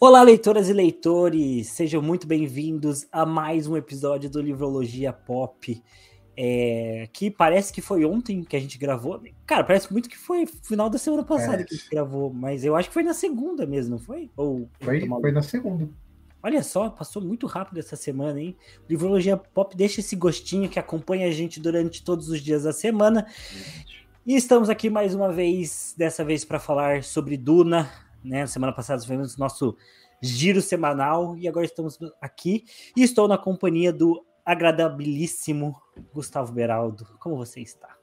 Olá, leitoras e leitores, sejam muito bem-vindos a mais um episódio do Livrologia Pop. É, que parece que foi ontem que a gente gravou. Cara, parece muito que foi final da semana passada é. que a gente gravou, mas eu acho que foi na segunda mesmo, não foi? Ou foi, foi na segunda. Olha só, passou muito rápido essa semana, hein? O Livrologia Pop deixa esse gostinho que acompanha a gente durante todos os dias da semana. E estamos aqui mais uma vez, dessa vez para falar sobre Duna, né? Semana passada fizemos nosso giro semanal e agora estamos aqui e estou na companhia do agradabilíssimo Gustavo Beraldo. Como você está?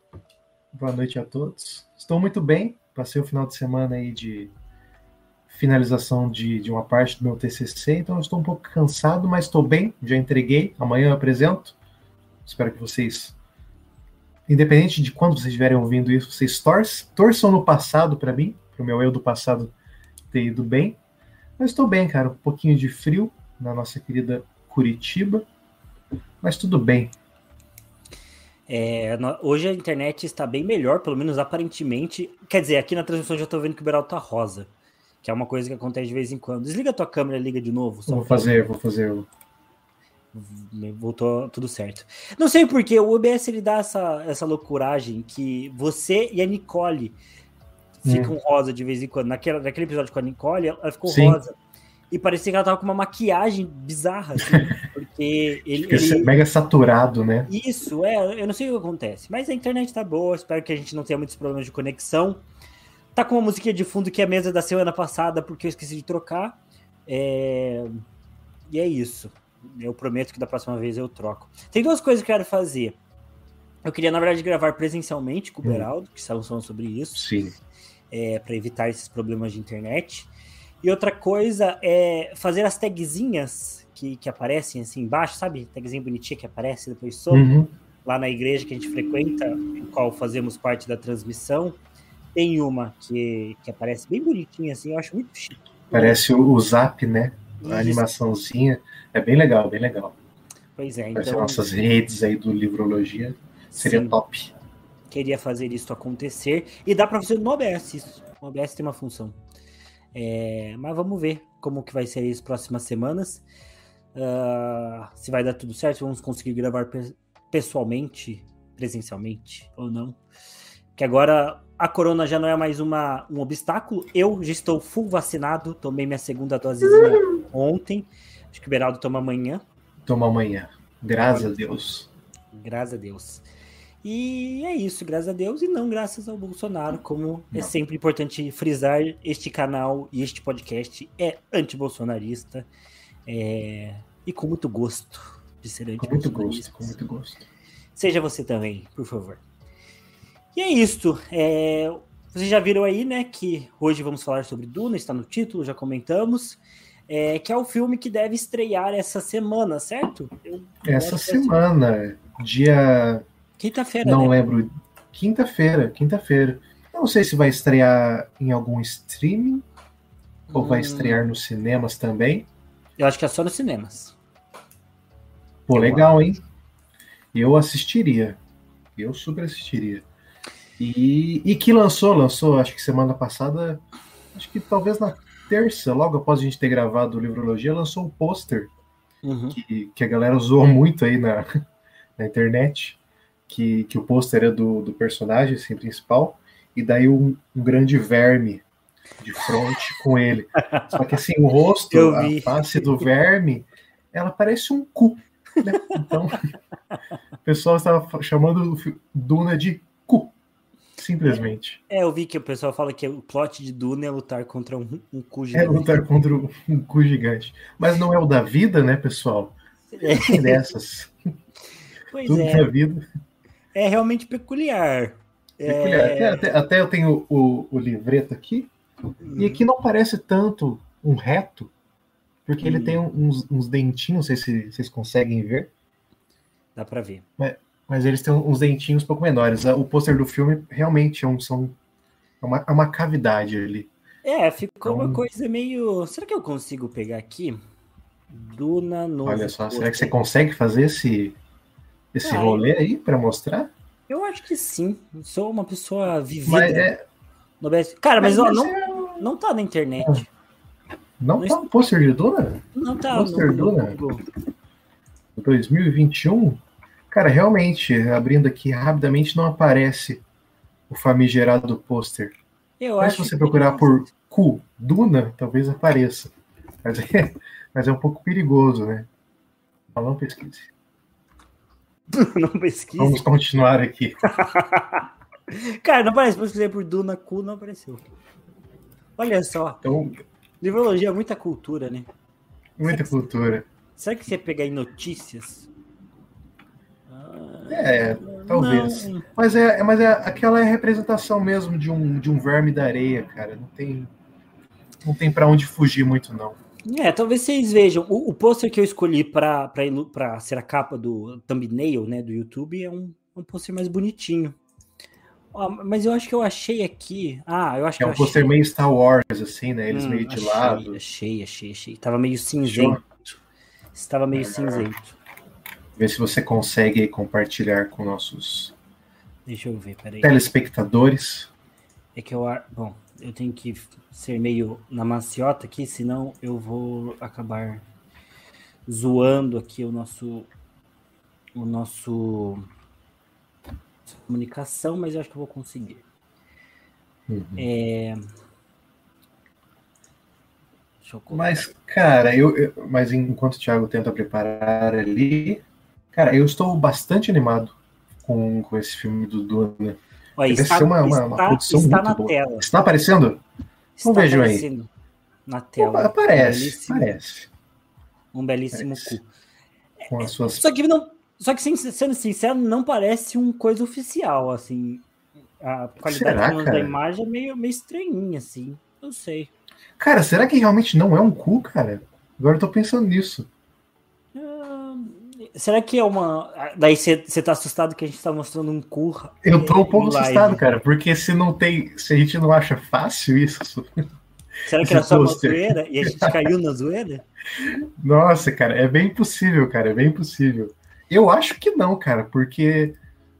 Boa noite a todos. Estou muito bem. Passei o final de semana aí de finalização de, de uma parte do meu TCC, então estou um pouco cansado, mas estou bem. Já entreguei. Amanhã eu apresento. Espero que vocês, independente de quando vocês estiverem ouvindo isso, vocês torçam no passado para mim, para o meu eu do passado ter ido bem. Mas estou bem, cara. Um pouquinho de frio na nossa querida Curitiba. Mas tudo bem. É, hoje a internet está bem melhor, pelo menos aparentemente. Quer dizer, aqui na transmissão já estou vendo que o Beral tá rosa. Que é uma coisa que acontece de vez em quando. Desliga a tua câmera liga de novo. vou fazer, vou fazer. Voltou tudo certo. Não sei porque o OBS ele dá essa, essa loucuragem que você e a Nicole ficam hum. rosa de vez em quando. Naquela, naquele episódio com a Nicole, ela ficou Sim. rosa. E parecia que ela tava com uma maquiagem bizarra, assim, porque ele, ele... mega saturado, né? Isso, é, eu não sei o que acontece. Mas a internet tá boa, espero que a gente não tenha muitos problemas de conexão. Tá com uma musiquinha de fundo que é a mesa da semana passada, porque eu esqueci de trocar. É... E é isso. Eu prometo que da próxima vez eu troco. Tem duas coisas que eu quero fazer. Eu queria, na verdade, gravar presencialmente com o hum. Beraldo, que estavam falando sobre isso. Sim é, para evitar esses problemas de internet. E outra coisa é fazer as tagzinhas que, que aparecem assim embaixo, sabe? Tagzinha bonitinha que aparece depois sobre. Uhum. Lá na igreja que a gente frequenta, em qual fazemos parte da transmissão, tem uma que, que aparece bem bonitinha, assim, eu acho muito chique. Parece o, o Zap, né? A animaçãozinha. É bem legal, bem legal. Pois é, então. nossas redes aí do Livrologia. Seria Sim. top queria fazer isso acontecer. E dá para fazer no OBS isso. O OBS tem uma função. É, mas vamos ver como que vai ser as próximas semanas. Uh, se vai dar tudo certo, vamos conseguir gravar pessoalmente, presencialmente ou não. Que agora a corona já não é mais uma, um obstáculo. Eu já estou full vacinado, tomei minha segunda dose ontem. Acho que o Beraldo toma amanhã. Toma amanhã. Graças a Deus. Graças a Deus. E é isso, graças a Deus, e não graças ao Bolsonaro, como é não. é sempre importante frisar, este canal e este podcast é antibolsonarista é, e com muito gosto de ser antibolsonarista. Com muito gosto, com muito gosto. Seja você também, por favor. E é isso. É, vocês já viram aí, né, que hoje vamos falar sobre Duna, está no título, já comentamos. É, que é o filme que deve estrear essa semana, certo? Eu, essa semana, dia Quinta-feira. Não né? lembro. Quinta-feira, quinta-feira. Não sei se vai estrear em algum streaming hum. ou vai hum. estrear nos cinemas também. Eu acho que é só nos cinemas. Pô, Eu legal, hein? Eu assistiria. Eu super assistiria. E, e que lançou, lançou, acho que semana passada, acho que talvez na terça, logo após a gente ter gravado o Livrologia, lançou um pôster uhum. que, que a galera usou muito aí na, na internet que, que o pôster é do, do personagem assim, principal, e daí um, um grande verme de frente com ele. Só que assim, o rosto, a face do verme, ela parece um cu. Né? Então, o pessoal estava chamando Duna de cu. Simplesmente. É, eu vi que o pessoal fala que o plot de Duna é lutar contra um, um cu é gigante. É lutar contra um, um cu gigante. Mas não é o da vida, né, pessoal? É dessas. Pois Tudo é. da vida é realmente peculiar. peculiar. É... Até, até, eu tenho o, o livreto aqui, hum. e aqui não parece tanto um reto, porque hum. ele tem uns, uns dentinhos, não sei se vocês conseguem ver. Dá para ver. Mas, mas, eles têm uns dentinhos um pouco menores. O pôster do filme realmente é, um, são, é, uma, é uma cavidade ali. É, ficou então... uma coisa meio. Será que eu consigo pegar aqui? Duna no. Olha só, será que você consegue fazer esse, esse ah, rolê aí para mostrar? Eu acho que sim. Eu sou uma pessoa vivida. Mas é... no BS. Cara, mas, mas ó, não, é... não tá na internet. Não, não tá um pôster de Duna? Não tá. Pôster Duna? 2021? Cara, realmente, abrindo aqui rapidamente, não aparece o famigerado pôster. Mas se você procurar por Cu Duna, talvez apareça. Mas é, mas é um pouco perigoso, né? Não pesquise. não pesquise. Vamos continuar aqui. Cara, não aparece. Pesquisei por Duna Cu, não apareceu. Olha só. Então, Livrologia é muita cultura, né? Muita será cultura. Que, será que você ia pegar em notícias? É, talvez. Não. Mas é, mas é aquela é representação mesmo de um, de um verme da areia, cara. Não tem, não tem para onde fugir muito, não. É, talvez vocês vejam. O, o pôster que eu escolhi para ser a capa do thumbnail, né, do YouTube, é um, um pôster mais bonitinho. mas eu acho que eu achei aqui. Ah, eu acho é que. É um pôster meio Star Wars, assim, né? Eles hum, meio de achei, lado. Achei, achei, achei. Tava meio cinzento. Estava meio é, cinzento. Ver se você consegue compartilhar com nossos. Deixa eu ver, peraí. Telespectadores. É que eu. Bom, eu tenho que ser meio na maciota aqui, senão eu vou acabar zoando aqui o nosso o nosso comunicação, mas eu acho que eu vou conseguir. Uhum. É... Mas, cara, eu, eu, mas enquanto o Thiago tenta preparar ali, cara, eu estou bastante animado com, com esse filme do Duna. Olha, está, ser uma, uma, uma produção está muito na boa. Tela. Está aparecendo? Não vejo aí. Na tela. Aparece, um parece. Um belíssimo parece. cu. Com as suas... Só que não. Só que, sendo sincero, não parece uma coisa oficial, assim. A qualidade será, da imagem é meio, meio estranhinha, assim. Não sei. Cara, será que realmente não é um cu, cara? Agora eu tô pensando nisso. Será que é uma. Daí você tá assustado que a gente tá mostrando um cu? Eu tô um pouco assustado, cara, porque se não tem. Se a gente não acha fácil isso. Será que era só uma zoeira e a gente caiu na zoeira? Nossa, cara, é bem possível, cara, é bem possível. Eu acho que não, cara, porque.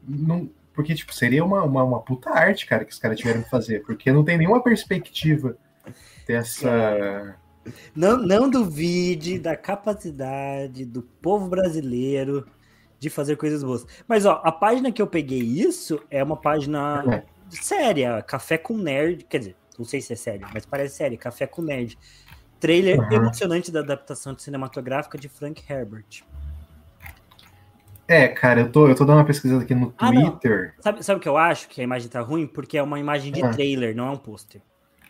Não, porque, tipo, seria uma, uma, uma puta arte, cara, que os caras tiveram que fazer. Porque não tem nenhuma perspectiva dessa. Não, não duvide da capacidade do povo brasileiro de fazer coisas boas. Mas, ó, a página que eu peguei isso é uma página é. séria, Café com Nerd, quer dizer, não sei se é sério, mas parece sério, Café com Nerd. Trailer uhum. emocionante da adaptação cinematográfica de Frank Herbert. É, cara, eu tô, eu tô dando uma pesquisada aqui no Twitter. Ah, sabe, sabe o que eu acho? Que a imagem tá ruim? Porque é uma imagem de ah. trailer, não é um pôster.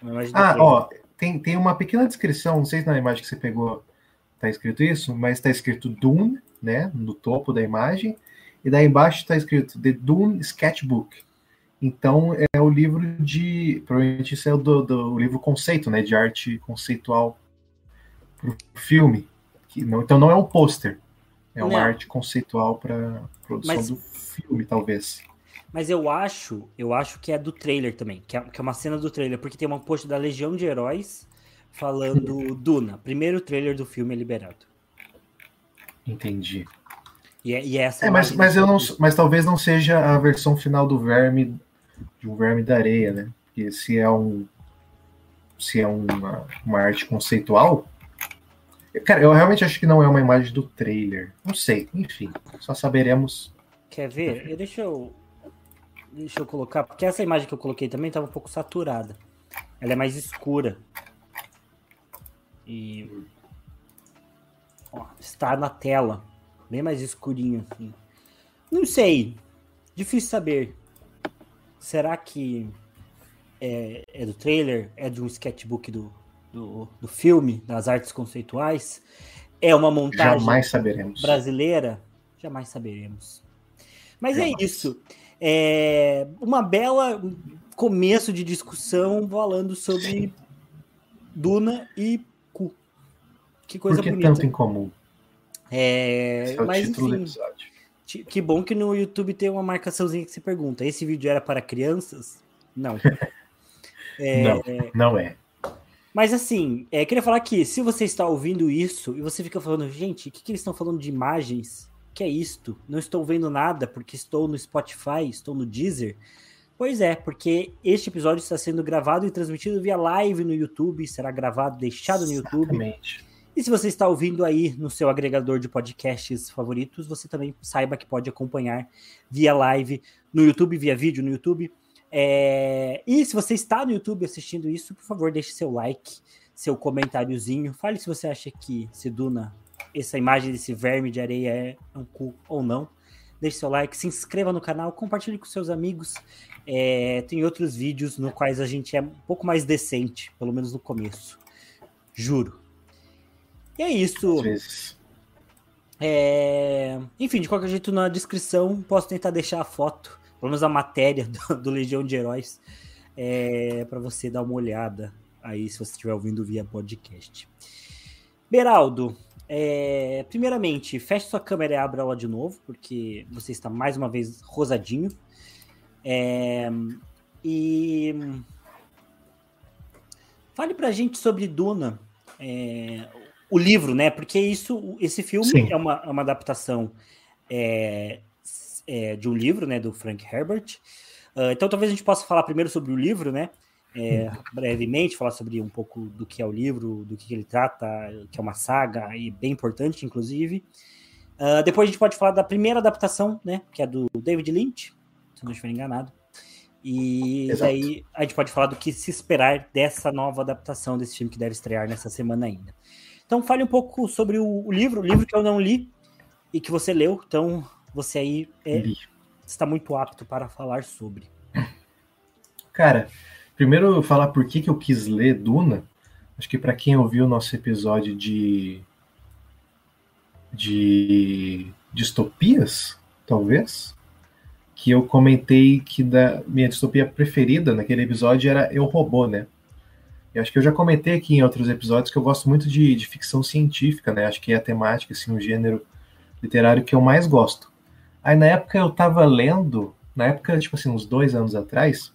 É ah, ó, tem, tem uma pequena descrição, não sei se na imagem que você pegou tá escrito isso, mas tá escrito Dune, né, no topo da imagem, e daí embaixo tá escrito The Dune Sketchbook. Então é o livro de, provavelmente isso é o do, do o livro conceito, né, de arte conceitual pro filme. Que não, então não é um pôster, é uma não. arte conceitual para produção mas, do filme, talvez. Mas eu acho, eu acho que é do trailer também, que é, que é uma cena do trailer, porque tem uma post da Legião de Heróis falando Duna, primeiro trailer do filme é liberado. Entendi. E, é, e é essa é, mas, mas, eu não, mas talvez não seja a versão final do verme, de um verme da areia, né? Porque se é um se é uma, uma arte conceitual, Cara, eu realmente acho que não é uma imagem do trailer. Não sei, enfim, só saberemos. Quer ver? Deixa eu Deixa eu colocar, porque essa imagem que eu coloquei também estava um pouco saturada. Ela é mais escura. E ó, está na tela, bem mais escurinho assim. Não sei, difícil saber. Será que é, é do trailer? É de um sketchbook do, do, do filme, das artes conceituais? É uma montagem Jamais saberemos. brasileira? Jamais saberemos. Mas é Jamais. é isso. É uma bela começo de discussão falando sobre Duna e cu. Que coisa Por que bonita. tanto em comum? É, é mas enfim, que bom que no YouTube tem uma marcaçãozinha que se pergunta: esse vídeo era para crianças? Não. É, não, não é. Mas assim, é, queria falar que se você está ouvindo isso e você fica falando, gente, o que, que eles estão falando de imagens? Que é isto? Não estou vendo nada porque estou no Spotify, estou no Deezer. Pois é, porque este episódio está sendo gravado e transmitido via live no YouTube, será gravado, deixado no YouTube. Exatamente. E se você está ouvindo aí no seu agregador de podcasts favoritos, você também saiba que pode acompanhar via live no YouTube, via vídeo no YouTube. É... E se você está no YouTube assistindo isso, por favor, deixe seu like, seu comentáriozinho. Fale se você acha que Seduna, essa imagem desse verme de areia é um cu ou não. Deixe seu like, se inscreva no canal, compartilhe com seus amigos. É, tem outros vídeos no quais a gente é um pouco mais decente, pelo menos no começo. Juro. E é isso. Às vezes. É... Enfim, de qualquer jeito, na descrição posso tentar deixar a foto, pelo menos a matéria do, do Legião de Heróis, é... para você dar uma olhada aí, se você estiver ouvindo via podcast. Beraldo, é... primeiramente, feche sua câmera e abra ela de novo, porque você está mais uma vez rosadinho. É, e fale pra gente sobre Duna, é, o livro, né? Porque isso, esse filme é uma, é uma adaptação é, é, de um livro, né? Do Frank Herbert. Uh, então talvez a gente possa falar primeiro sobre o livro, né? É, brevemente, falar sobre um pouco do que é o livro, do que ele trata, que é uma saga e bem importante, inclusive. Uh, depois a gente pode falar da primeira adaptação, né? Que é do David Lynch, se não estiver enganado. E Exato. daí a gente pode falar do que se esperar dessa nova adaptação desse filme que deve estrear nessa semana ainda. Então fale um pouco sobre o, o livro, o livro que eu não li e que você leu. Então você aí é, está muito apto para falar sobre. Cara, primeiro falar por que, que eu quis ler Duna. Acho que para quem ouviu o nosso episódio de de distopias, talvez, que eu comentei que da minha distopia preferida naquele episódio era Eu Robô, né? Eu acho que eu já comentei aqui em outros episódios que eu gosto muito de, de ficção científica, né? Acho que é a temática, assim, o gênero literário que eu mais gosto. Aí na época eu tava lendo, na época, tipo assim, uns dois anos atrás,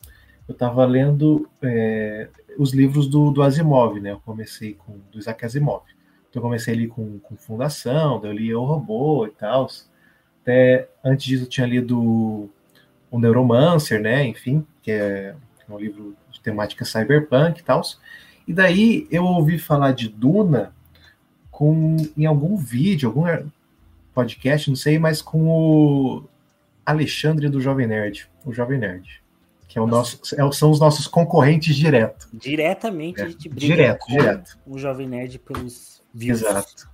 eu tava lendo é, os livros do, do Asimov, né? Eu comecei com do Isaac Asimov. Então eu comecei ali com, com Fundação, daí eu li O Robô e tal. Até antes disso eu tinha lido o Neuromancer, né? Enfim, que é um livro de temática cyberpunk e tal. E daí eu ouvi falar de Duna com em algum vídeo, algum podcast, não sei, mas com o Alexandre do Jovem Nerd, o Jovem Nerd, que é nosso, é, são os nossos concorrentes direto. Diretamente é, a gente briga direto, direto. o Jovem Nerd pelos views. Exato.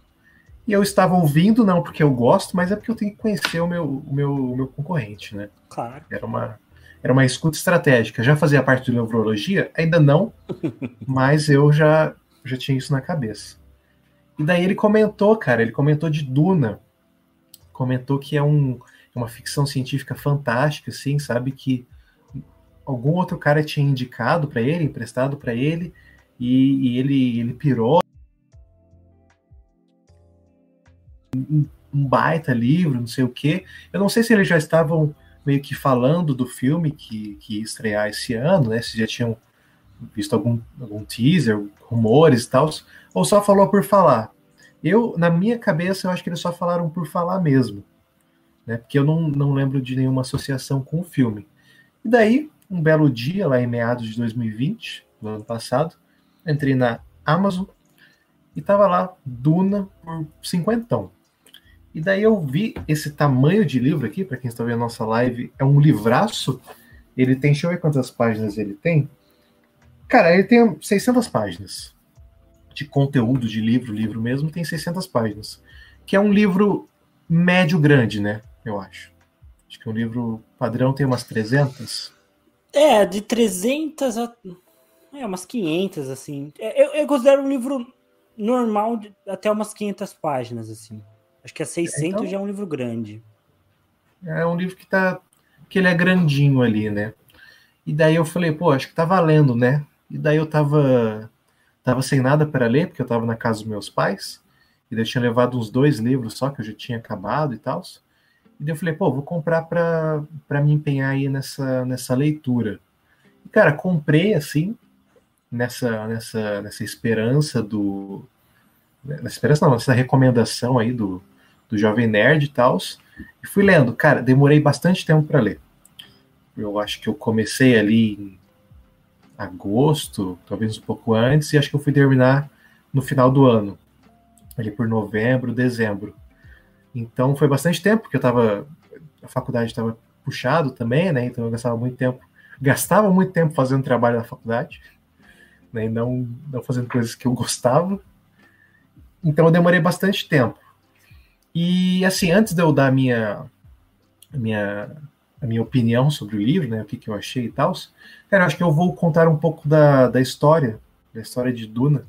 E eu estava ouvindo, não porque eu gosto, mas é porque eu tenho que conhecer o meu, o meu, o meu concorrente, né? Claro. Era uma, era uma escuta estratégica. Já fazia parte do neurologia? Ainda não, mas eu já, já tinha isso na cabeça. E daí ele comentou, cara, ele comentou de Duna. Comentou que é um, é uma ficção científica fantástica, assim, sabe? Que algum outro cara tinha indicado para ele, emprestado para ele, e, e, ele, ele pirou um, baita livro, não sei o quê. Eu não sei se eles já estavam meio que falando do filme que, que ia estrear esse ano, né? Se já tinham visto algum, algum teaser, rumores e tal, ou só falou por falar. Eu, na minha cabeça, eu acho que eles só falaram por falar mesmo, né? Porque eu não, não lembro de nenhuma associação com o filme. E daí, um belo dia, lá em meados de 2020, no ano passado, entrei na Amazon e tava lá Duna por cinquentão. E daí eu vi esse tamanho de livro aqui, para quem está vendo a nossa live, é um livraço. Ele tem, deixa eu ver quantas páginas ele tem. Cara, ele tem 600 páginas de conteúdo de livro, livro mesmo, tem 600 páginas. Que é um livro médio grande, né? Eu acho. Acho que um livro padrão tem umas 300. É, de 300 a. É, umas 500, assim. É, eu, eu considero um livro normal de até umas 500 páginas, assim. Acho que a 600 então, já é um livro grande. É um livro que tá que ele é grandinho ali, né? E daí eu falei, pô, acho que tá valendo, né? E daí eu tava tava sem nada para ler, porque eu tava na casa dos meus pais, e daí eu tinha levado uns dois livros só que eu já tinha acabado e tal. E daí eu falei, pô, vou comprar para me empenhar aí nessa nessa leitura. E cara, comprei assim, nessa nessa nessa esperança do nessa esperança não, nessa recomendação aí do do Jovem Nerd e tal. E fui lendo. Cara, demorei bastante tempo para ler. eu acho que eu comecei ali em agosto, talvez um pouco antes, e acho que eu fui terminar no final do ano, ali por novembro, dezembro. Então foi bastante tempo, porque eu estava a faculdade estava puxado também, né? Então eu gastava muito tempo, gastava muito tempo fazendo trabalho na faculdade, né? E não, não fazendo coisas que eu gostava. Então eu demorei bastante tempo. E assim, antes de eu dar a minha, a minha, a minha opinião sobre o livro, né? O que, que eu achei e tal, cara, acho que eu vou contar um pouco da, da história, da história de Duna,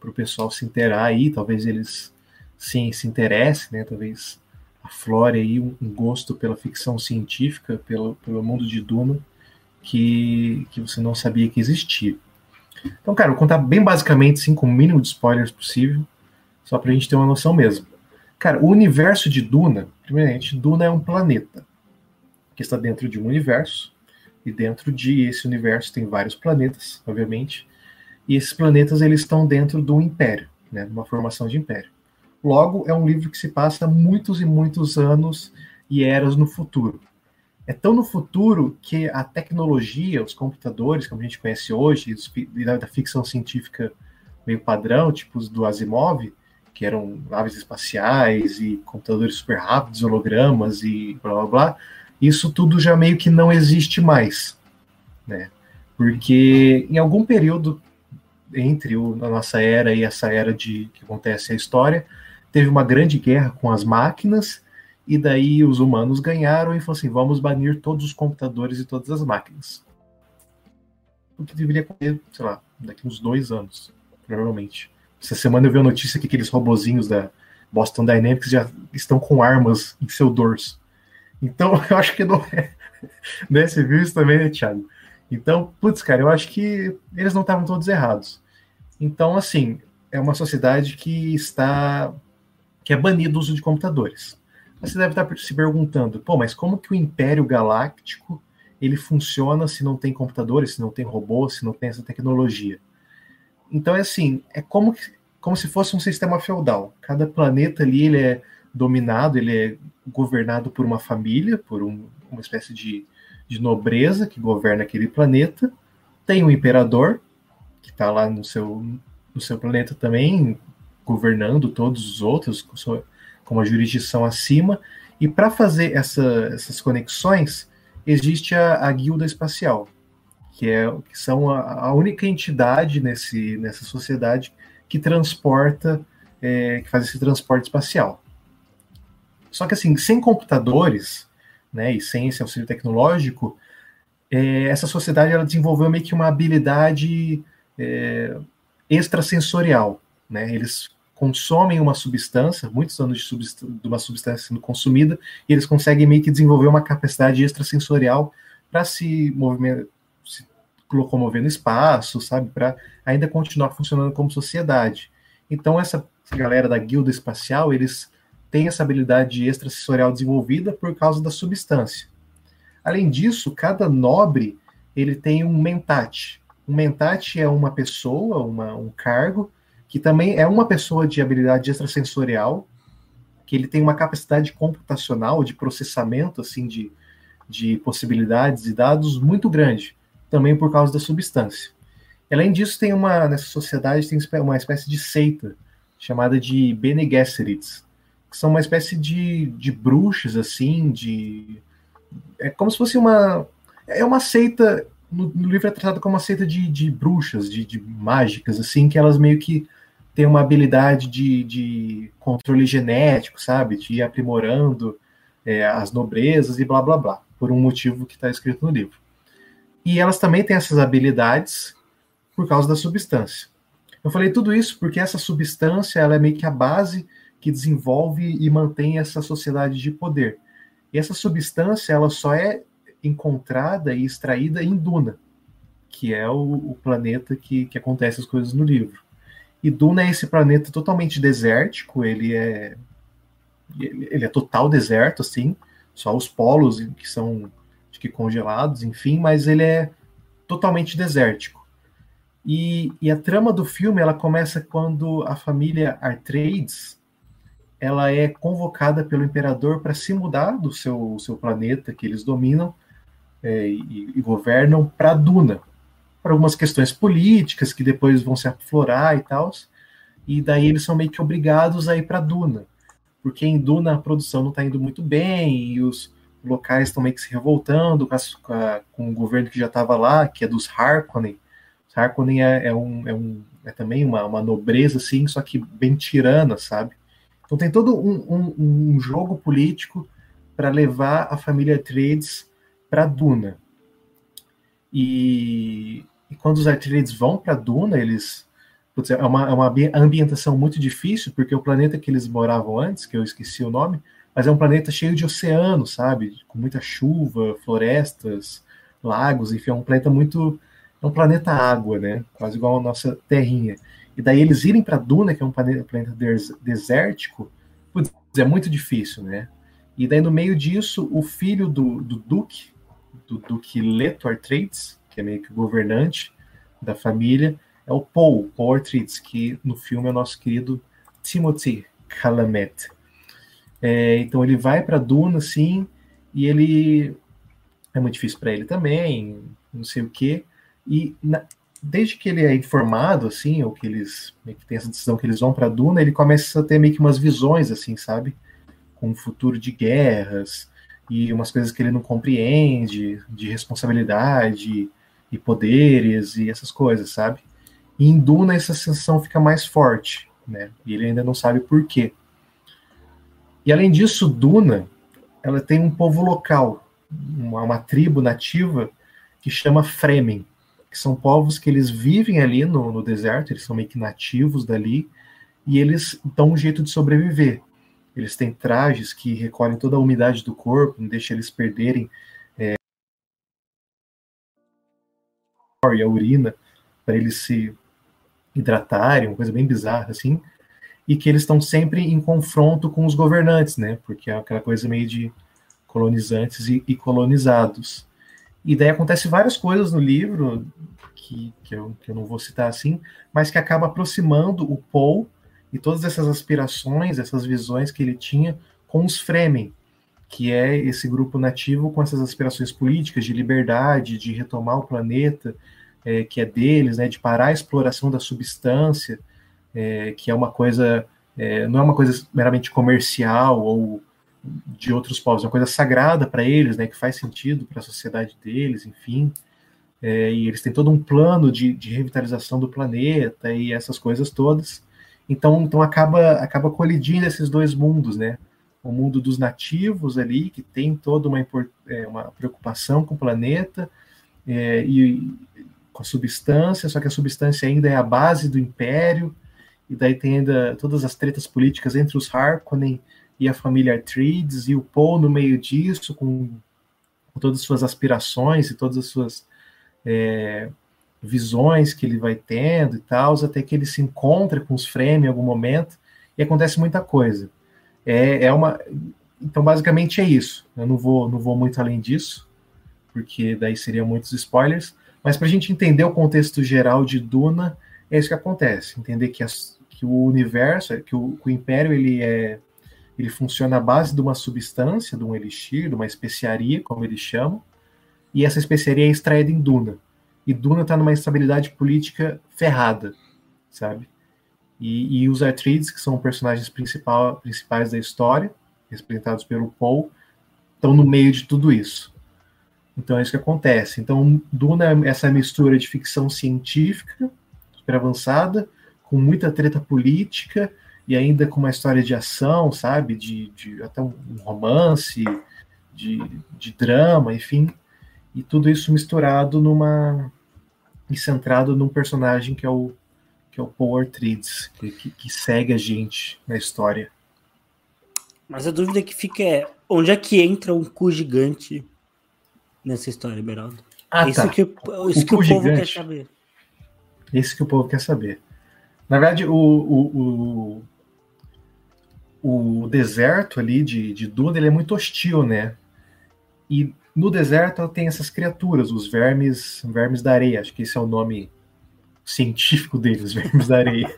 para o pessoal se interar aí, talvez eles sim se interessem, né? Talvez aflore aí um, um gosto pela ficção científica, pelo, pelo mundo de Duna, que, que você não sabia que existia. Então, cara, vou contar bem basicamente, sim, com o mínimo de spoilers possível, só para a gente ter uma noção mesmo. Cara, o universo de Duna, primeiramente, Duna é um planeta que está dentro de um universo, e dentro de esse universo tem vários planetas, obviamente, e esses planetas eles estão dentro do império, né, uma formação de império. Logo, é um livro que se passa muitos e muitos anos e eras no futuro. É tão no futuro que a tecnologia, os computadores, como a gente conhece hoje, da ficção científica meio padrão, tipo os do Asimov, que eram naves espaciais e computadores super rápidos, hologramas e blá blá blá, isso tudo já meio que não existe mais, né? Porque em algum período entre a nossa era e essa era de que acontece a história, teve uma grande guerra com as máquinas e daí os humanos ganharam e falaram assim, vamos banir todos os computadores e todas as máquinas. O que deveria acontecer, sei lá, daqui uns dois anos, provavelmente. Essa semana eu vi a notícia que aqueles robozinhos da Boston Dynamics já estão com armas em seu dorso. Então, eu acho que não é. Né? Você viu isso também, né, Thiago? Então, putz, cara, eu acho que eles não estavam todos errados. Então, assim, é uma sociedade que está. Que é banida o uso de computadores. Você deve estar se perguntando, pô, mas como que o Império Galáctico ele funciona se não tem computadores, se não tem robôs, se não tem essa tecnologia? Então é assim, é como, como se fosse um sistema feudal. Cada planeta ali ele é dominado, ele é governado por uma família, por um, uma espécie de, de nobreza que governa aquele planeta. Tem um imperador que está lá no seu, no seu planeta também, governando todos os outros com, uma jurisdição acima. E para fazer essa, essas conexões, existe a, a guilda espacial, que é que são a, a única entidade nesse, nessa sociedade que transporta, é, que faz esse transporte espacial. Só que assim, sem computadores, né, e sem esse auxílio tecnológico, é, essa sociedade ela desenvolveu meio que uma habilidade é, extrasensorial, né? Eles consomem uma substância, muitos anos de, de uma substância sendo consumida, e eles conseguem meio que desenvolver uma capacidade extrasensorial para se movimentar, locomover no espaço, sabe? Para ainda continuar funcionando como sociedade. Então, essa galera da guilda espacial, eles têm essa habilidade extrasensorial desenvolvida por causa da substância. Além disso, cada nobre ele tem um mentate. Um mentate é uma pessoa, uma, um cargo, que também é uma pessoa de habilidade extrasensorial, que ele tem uma capacidade computacional de processamento assim de, de possibilidades e dados muito grande também por causa da substância. Além disso, tem uma nessa sociedade tem uma espécie de seita chamada de Bene Gesserits, que são uma espécie de, de bruxas assim, de é como se fosse uma é uma seita no, no livro é tratado como uma seita de, de bruxas, de, de mágicas assim, que elas meio que têm uma habilidade de, de controle genético, sabe, de ir aprimorando é, as nobrezas e blá blá blá, por um motivo que está escrito no livro. E elas também têm essas habilidades por causa da substância. Eu falei tudo isso porque essa substância ela é meio que a base que desenvolve e mantém essa sociedade de poder. E essa substância ela só é encontrada e extraída em Duna, que é o, o planeta que, que acontece as coisas no livro. E Duna é esse planeta totalmente desértico, ele é ele é total deserto assim, só os polos que são que congelados, enfim, mas ele é totalmente desértico. E, e, a trama do filme ela começa quando a família Artrades ela é convocada pelo imperador para se mudar do seu, seu planeta que eles dominam é, e, e, governam para Duna, para algumas questões políticas que depois vão se aflorar e tal. E daí eles são meio que obrigados a ir para Duna, porque em Duna a produção não está indo muito bem e os locais estão meio que se revoltando com, a, com o governo que já estava lá, que é dos Harkonnen. Os Harkonnen é, é, um, é, um, é também uma, uma nobreza, assim, só que bem tirana, sabe? Então tem todo um, um, um jogo político para levar a família Atreides para Duna. E, e, quando os Atreides vão para Duna, eles putz, é uma, é uma ambientação muito difícil, porque o planeta que eles moravam antes, que eu esqueci o nome, mas é um planeta cheio de oceano, sabe? Com muita chuva, florestas, lagos, enfim, é um planeta muito. É um planeta água, né? Quase igual a nossa terrinha. E daí eles irem para Duna, que é um planeta, planeta desértico, putz, é muito difícil, né? E daí no meio disso, o filho do, do Duque, do Duque Leto Atreides, que é meio que o governante da família, é o Paul, Paul que no filme é o nosso querido Timothy Chalamet. É, então ele vai para Duna, assim, e ele é muito difícil para ele também, não sei o quê. E na, desde que ele é informado, assim, ou que eles que tem essa decisão que eles vão para Duna, ele começa a ter meio que umas visões, assim, sabe? Com o futuro de guerras e umas coisas que ele não compreende, de responsabilidade e poderes e essas coisas, sabe? E em Duna essa sensação fica mais forte, né? E ele ainda não sabe por quê. E além disso, Duna, ela tem um povo local, uma, uma tribo nativa que chama Fremen, que são povos que eles vivem ali no, no deserto, eles são meio que nativos dali, e eles dão um jeito de sobreviver. Eles têm trajes que recolhem toda a umidade do corpo, não deixam eles perderem e a urina para eles se hidratarem, uma coisa bem bizarra assim e que eles estão sempre em confronto com os governantes, né? Porque é aquela coisa meio de colonizantes e, e colonizados. E daí acontece várias coisas no livro que, que, eu, que eu não vou citar assim, mas que acaba aproximando o Paul e todas essas aspirações, essas visões que ele tinha com os Fremen, que é esse grupo nativo com essas aspirações políticas de liberdade, de retomar o planeta é, que é deles, né, de parar a exploração da substância, é, que é uma coisa, é, não é uma coisa meramente comercial ou de outros povos, é uma coisa sagrada para eles, né, que faz sentido para a sociedade deles, enfim. É, e eles têm todo um plano de, de, revitalização do planeta e essas coisas todas. Então, então acaba, acaba colidindo esses dois mundos, né? O mundo dos nativos ali, que tem toda uma, é, uma preocupação com o planeta é, e com a substância, só que a substância ainda é a base do império, e daí tem ainda todas as tretas políticas entre os Harkonnen e a família Atreides, e o Paul no meio disso, com, com todas as suas aspirações e todas as suas é, visões que ele vai tendo e tal, até que ele se encontra com os Fremen em algum momento, e acontece muita coisa. É, é uma... Então, basicamente é isso. Eu não vou, não vou muito além disso, porque daí seriam muitos spoilers, mas para a gente entender o contexto geral de Duna, é isso que acontece. Entender que as, que o universo, que o, que o império ele é ele funciona à base de uma substância, de um elixir, de uma especiaria, como eles chamam, e essa especiaria é extraída em Duna. E Duna está numa estabilidade política ferrada, sabe? E, e os Atreides, que são personagens principal, principais da história, representados pelo Paul, estão no meio de tudo isso. Então é isso que acontece. Então Duna é essa mistura de ficção científica, super avançada, com muita treta política e ainda com uma história de ação, sabe? De, de até um romance, de, de drama, enfim. E tudo isso misturado numa. e centrado num personagem que é o, que é o Paul Atreides, que, que, que segue a gente na história. Mas a dúvida que fica é: onde é que entra um cu gigante nessa história, Beraldo? Ah, isso tá. que, isso o que o povo gigante. quer saber. Isso que o povo quer saber. Na verdade, o, o, o, o deserto ali de, de Duna ele é muito hostil, né? E no deserto tem essas criaturas, os vermes, vermes da areia, acho que esse é o nome científico deles, vermes da areia.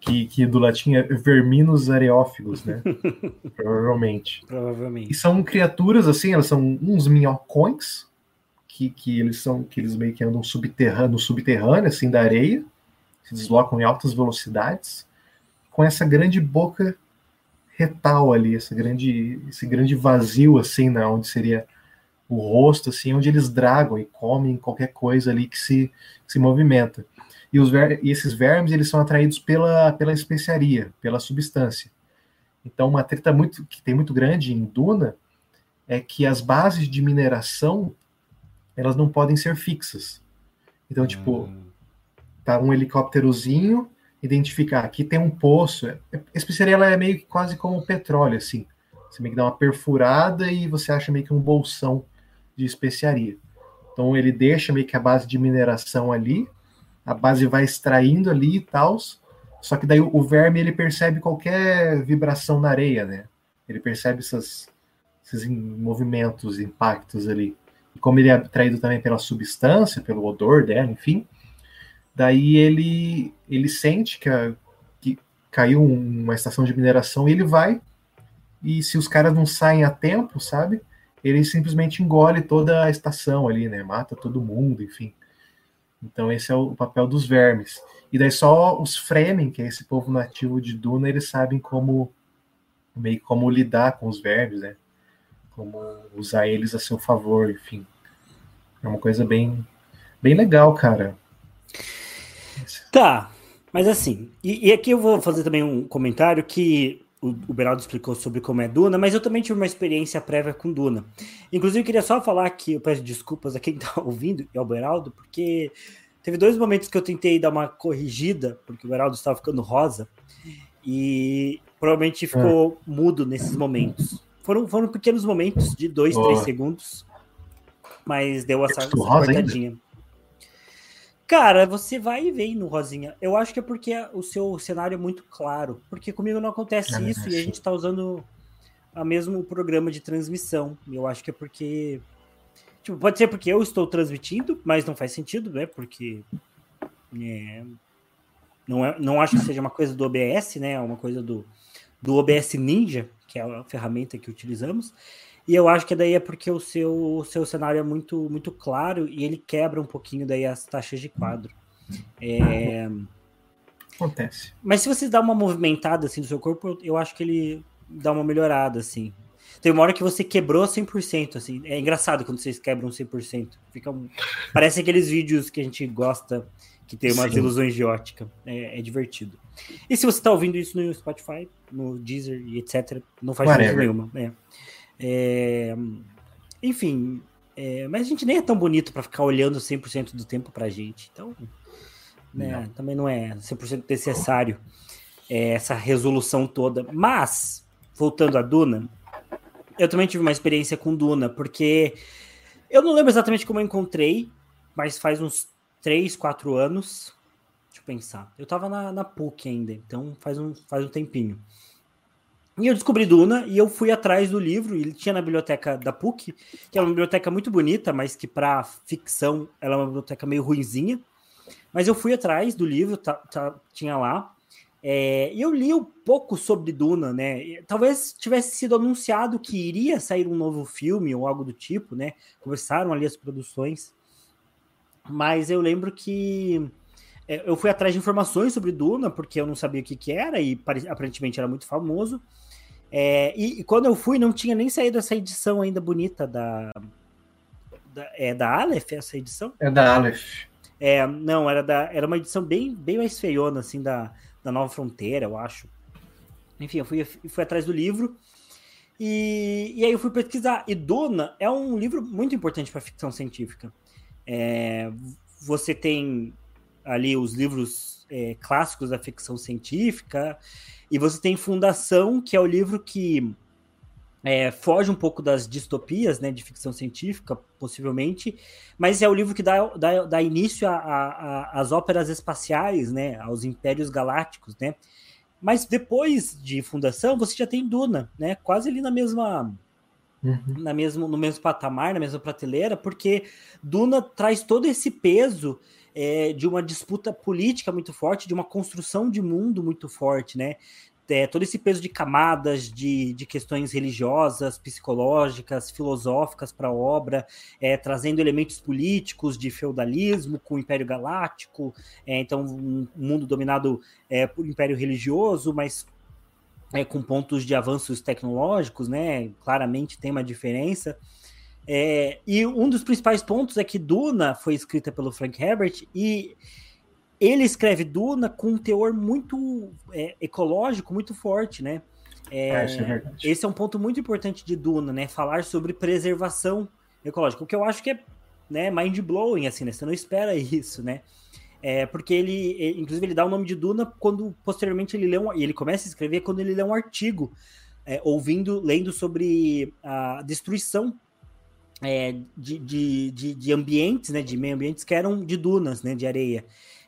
que, que do latim é verminos areófagos, né? Provavelmente. Provavelmente. E são criaturas assim, elas são uns minhocões que, que eles são que eles meio que andam subterrâneo, no subterrâneo assim da areia, se deslocam em altas velocidades, com essa grande boca retal ali, esse grande esse grande vazio assim, na onde seria o rosto assim, onde eles dragam e comem qualquer coisa ali que se, que se movimenta. E, os ver, e esses vermes eles são atraídos pela, pela especiaria, pela substância. Então, uma treta muito, que tem muito grande em Duna é que as bases de mineração elas não podem ser fixas. Então, tipo, hum. tá um helicópterozinho, identificar aqui tem um poço. A especiaria ela é meio que quase como petróleo, assim. Você meio que dá uma perfurada e você acha meio que um bolsão de especiaria. Então ele deixa meio que a base de mineração ali, a base vai extraindo ali e tal, só que daí o verme ele percebe qualquer vibração na areia, né? Ele percebe essas, esses movimentos, impactos ali. E como ele é atraído também pela substância, pelo odor dela, enfim, daí ele ele sente que, a, que caiu uma estação de mineração e ele vai e se os caras não saem a tempo, sabe? Ele simplesmente engole toda a estação ali, né? Mata todo mundo, enfim. Então esse é o papel dos vermes. E daí só os Fremen, que é esse povo nativo de Duna, eles sabem como meio como lidar com os vermes, né? Como usar eles a seu favor, enfim. É uma coisa bem bem legal, cara. Tá, mas assim, e, e aqui eu vou fazer também um comentário que o, o Beraldo explicou sobre como é Duna, mas eu também tive uma experiência prévia com Duna. Inclusive, eu queria só falar que eu peço desculpas a quem está ouvindo e ao Beraldo, porque teve dois momentos que eu tentei dar uma corrigida, porque o Beraldo estava ficando rosa, e provavelmente ficou é. mudo nesses momentos. Foram, foram pequenos momentos de dois, oh. três segundos, mas deu essa, essa cortadinha. Cara, você vai e vem no Rosinha. Eu acho que é porque o seu cenário é muito claro. Porque comigo não acontece é, isso é, e a gente tá usando o mesmo programa de transmissão. Eu acho que é porque. Tipo, pode ser porque eu estou transmitindo, mas não faz sentido, né? Porque. É, não, é, não acho que seja uma coisa do OBS, né? É uma coisa do, do OBS Ninja, que é a ferramenta que utilizamos. E eu acho que daí é porque o seu, o seu cenário é muito, muito claro e ele quebra um pouquinho daí as taxas de quadro. É... Acontece. Mas se você dá uma movimentada assim do seu corpo, eu acho que ele dá uma melhorada, assim. Tem uma hora que você quebrou 100%, assim. É engraçado quando vocês quebram 100%. Fica um... Parece aqueles vídeos que a gente gosta, que tem umas Sim. ilusões de ótica. É, é, divertido. E se você está ouvindo isso no Spotify, no Deezer e etc., não faz diferença nenhuma. É. É, enfim, é, mas a gente nem é tão bonito para ficar olhando 100% do tempo para a gente. Então, né, não. também não é 100% necessário é, essa resolução toda. Mas, voltando a Duna, eu também tive uma experiência com Duna, porque eu não lembro exatamente como eu encontrei, mas faz uns 3, 4 anos. Deixa eu pensar. Eu tava na, na PUC ainda, então faz um, faz um tempinho. E eu descobri Duna e eu fui atrás do livro. Ele tinha na biblioteca da PUC, que é uma biblioteca muito bonita, mas que para ficção ela é uma biblioteca meio ruinzinha. Mas eu fui atrás do livro, tá, tá, tinha lá. É, e eu li um pouco sobre Duna, né? Talvez tivesse sido anunciado que iria sair um novo filme ou algo do tipo, né? Começaram ali as produções. Mas eu lembro que é, eu fui atrás de informações sobre Duna, porque eu não sabia o que, que era, e aparentemente era muito famoso. É, e, e, quando eu fui, não tinha nem saído essa edição ainda bonita da. da é da Aleph essa edição? É da Aleph. É, não, era, da, era uma edição bem, bem mais feiona, assim, da, da Nova Fronteira, eu acho. Enfim, eu fui, fui atrás do livro. E, e aí eu fui pesquisar. E Duna é um livro muito importante para ficção científica. É, você tem ali os livros é, clássicos da ficção científica, e você tem Fundação, que é o livro que é, foge um pouco das distopias né, de ficção científica, possivelmente, mas é o livro que dá, dá, dá início às óperas espaciais, né, aos impérios galácticos, né? Mas depois de Fundação, você já tem Duna, né? Quase ali na mesma uhum. na mesmo, no mesmo patamar, na mesma prateleira, porque Duna traz todo esse peso é, de uma disputa política muito forte, de uma construção de mundo muito forte, né? É, todo esse peso de camadas de, de questões religiosas, psicológicas, filosóficas para a obra, é, trazendo elementos políticos de feudalismo com o Império Galáctico, é, então um mundo dominado é, por Império religioso, mas é, com pontos de avanços tecnológicos, né? Claramente tem uma diferença. É, e um dos principais pontos é que Duna foi escrita pelo Frank Herbert e ele escreve Duna com um teor muito é, ecológico, muito forte, né? É, é, é esse é um ponto muito importante de Duna, né? Falar sobre preservação ecológica, o que eu acho que é né, mind blowing, assim, né? Você não espera isso, né? É, porque ele, ele, inclusive, ele dá o nome de Duna quando posteriormente ele lê um, ele começa a escrever quando ele lê um artigo, é, ouvindo, lendo sobre a destruição é, de, de, de, de, ambientes, né, de meio ambientes que eram de dunas, né, de areia.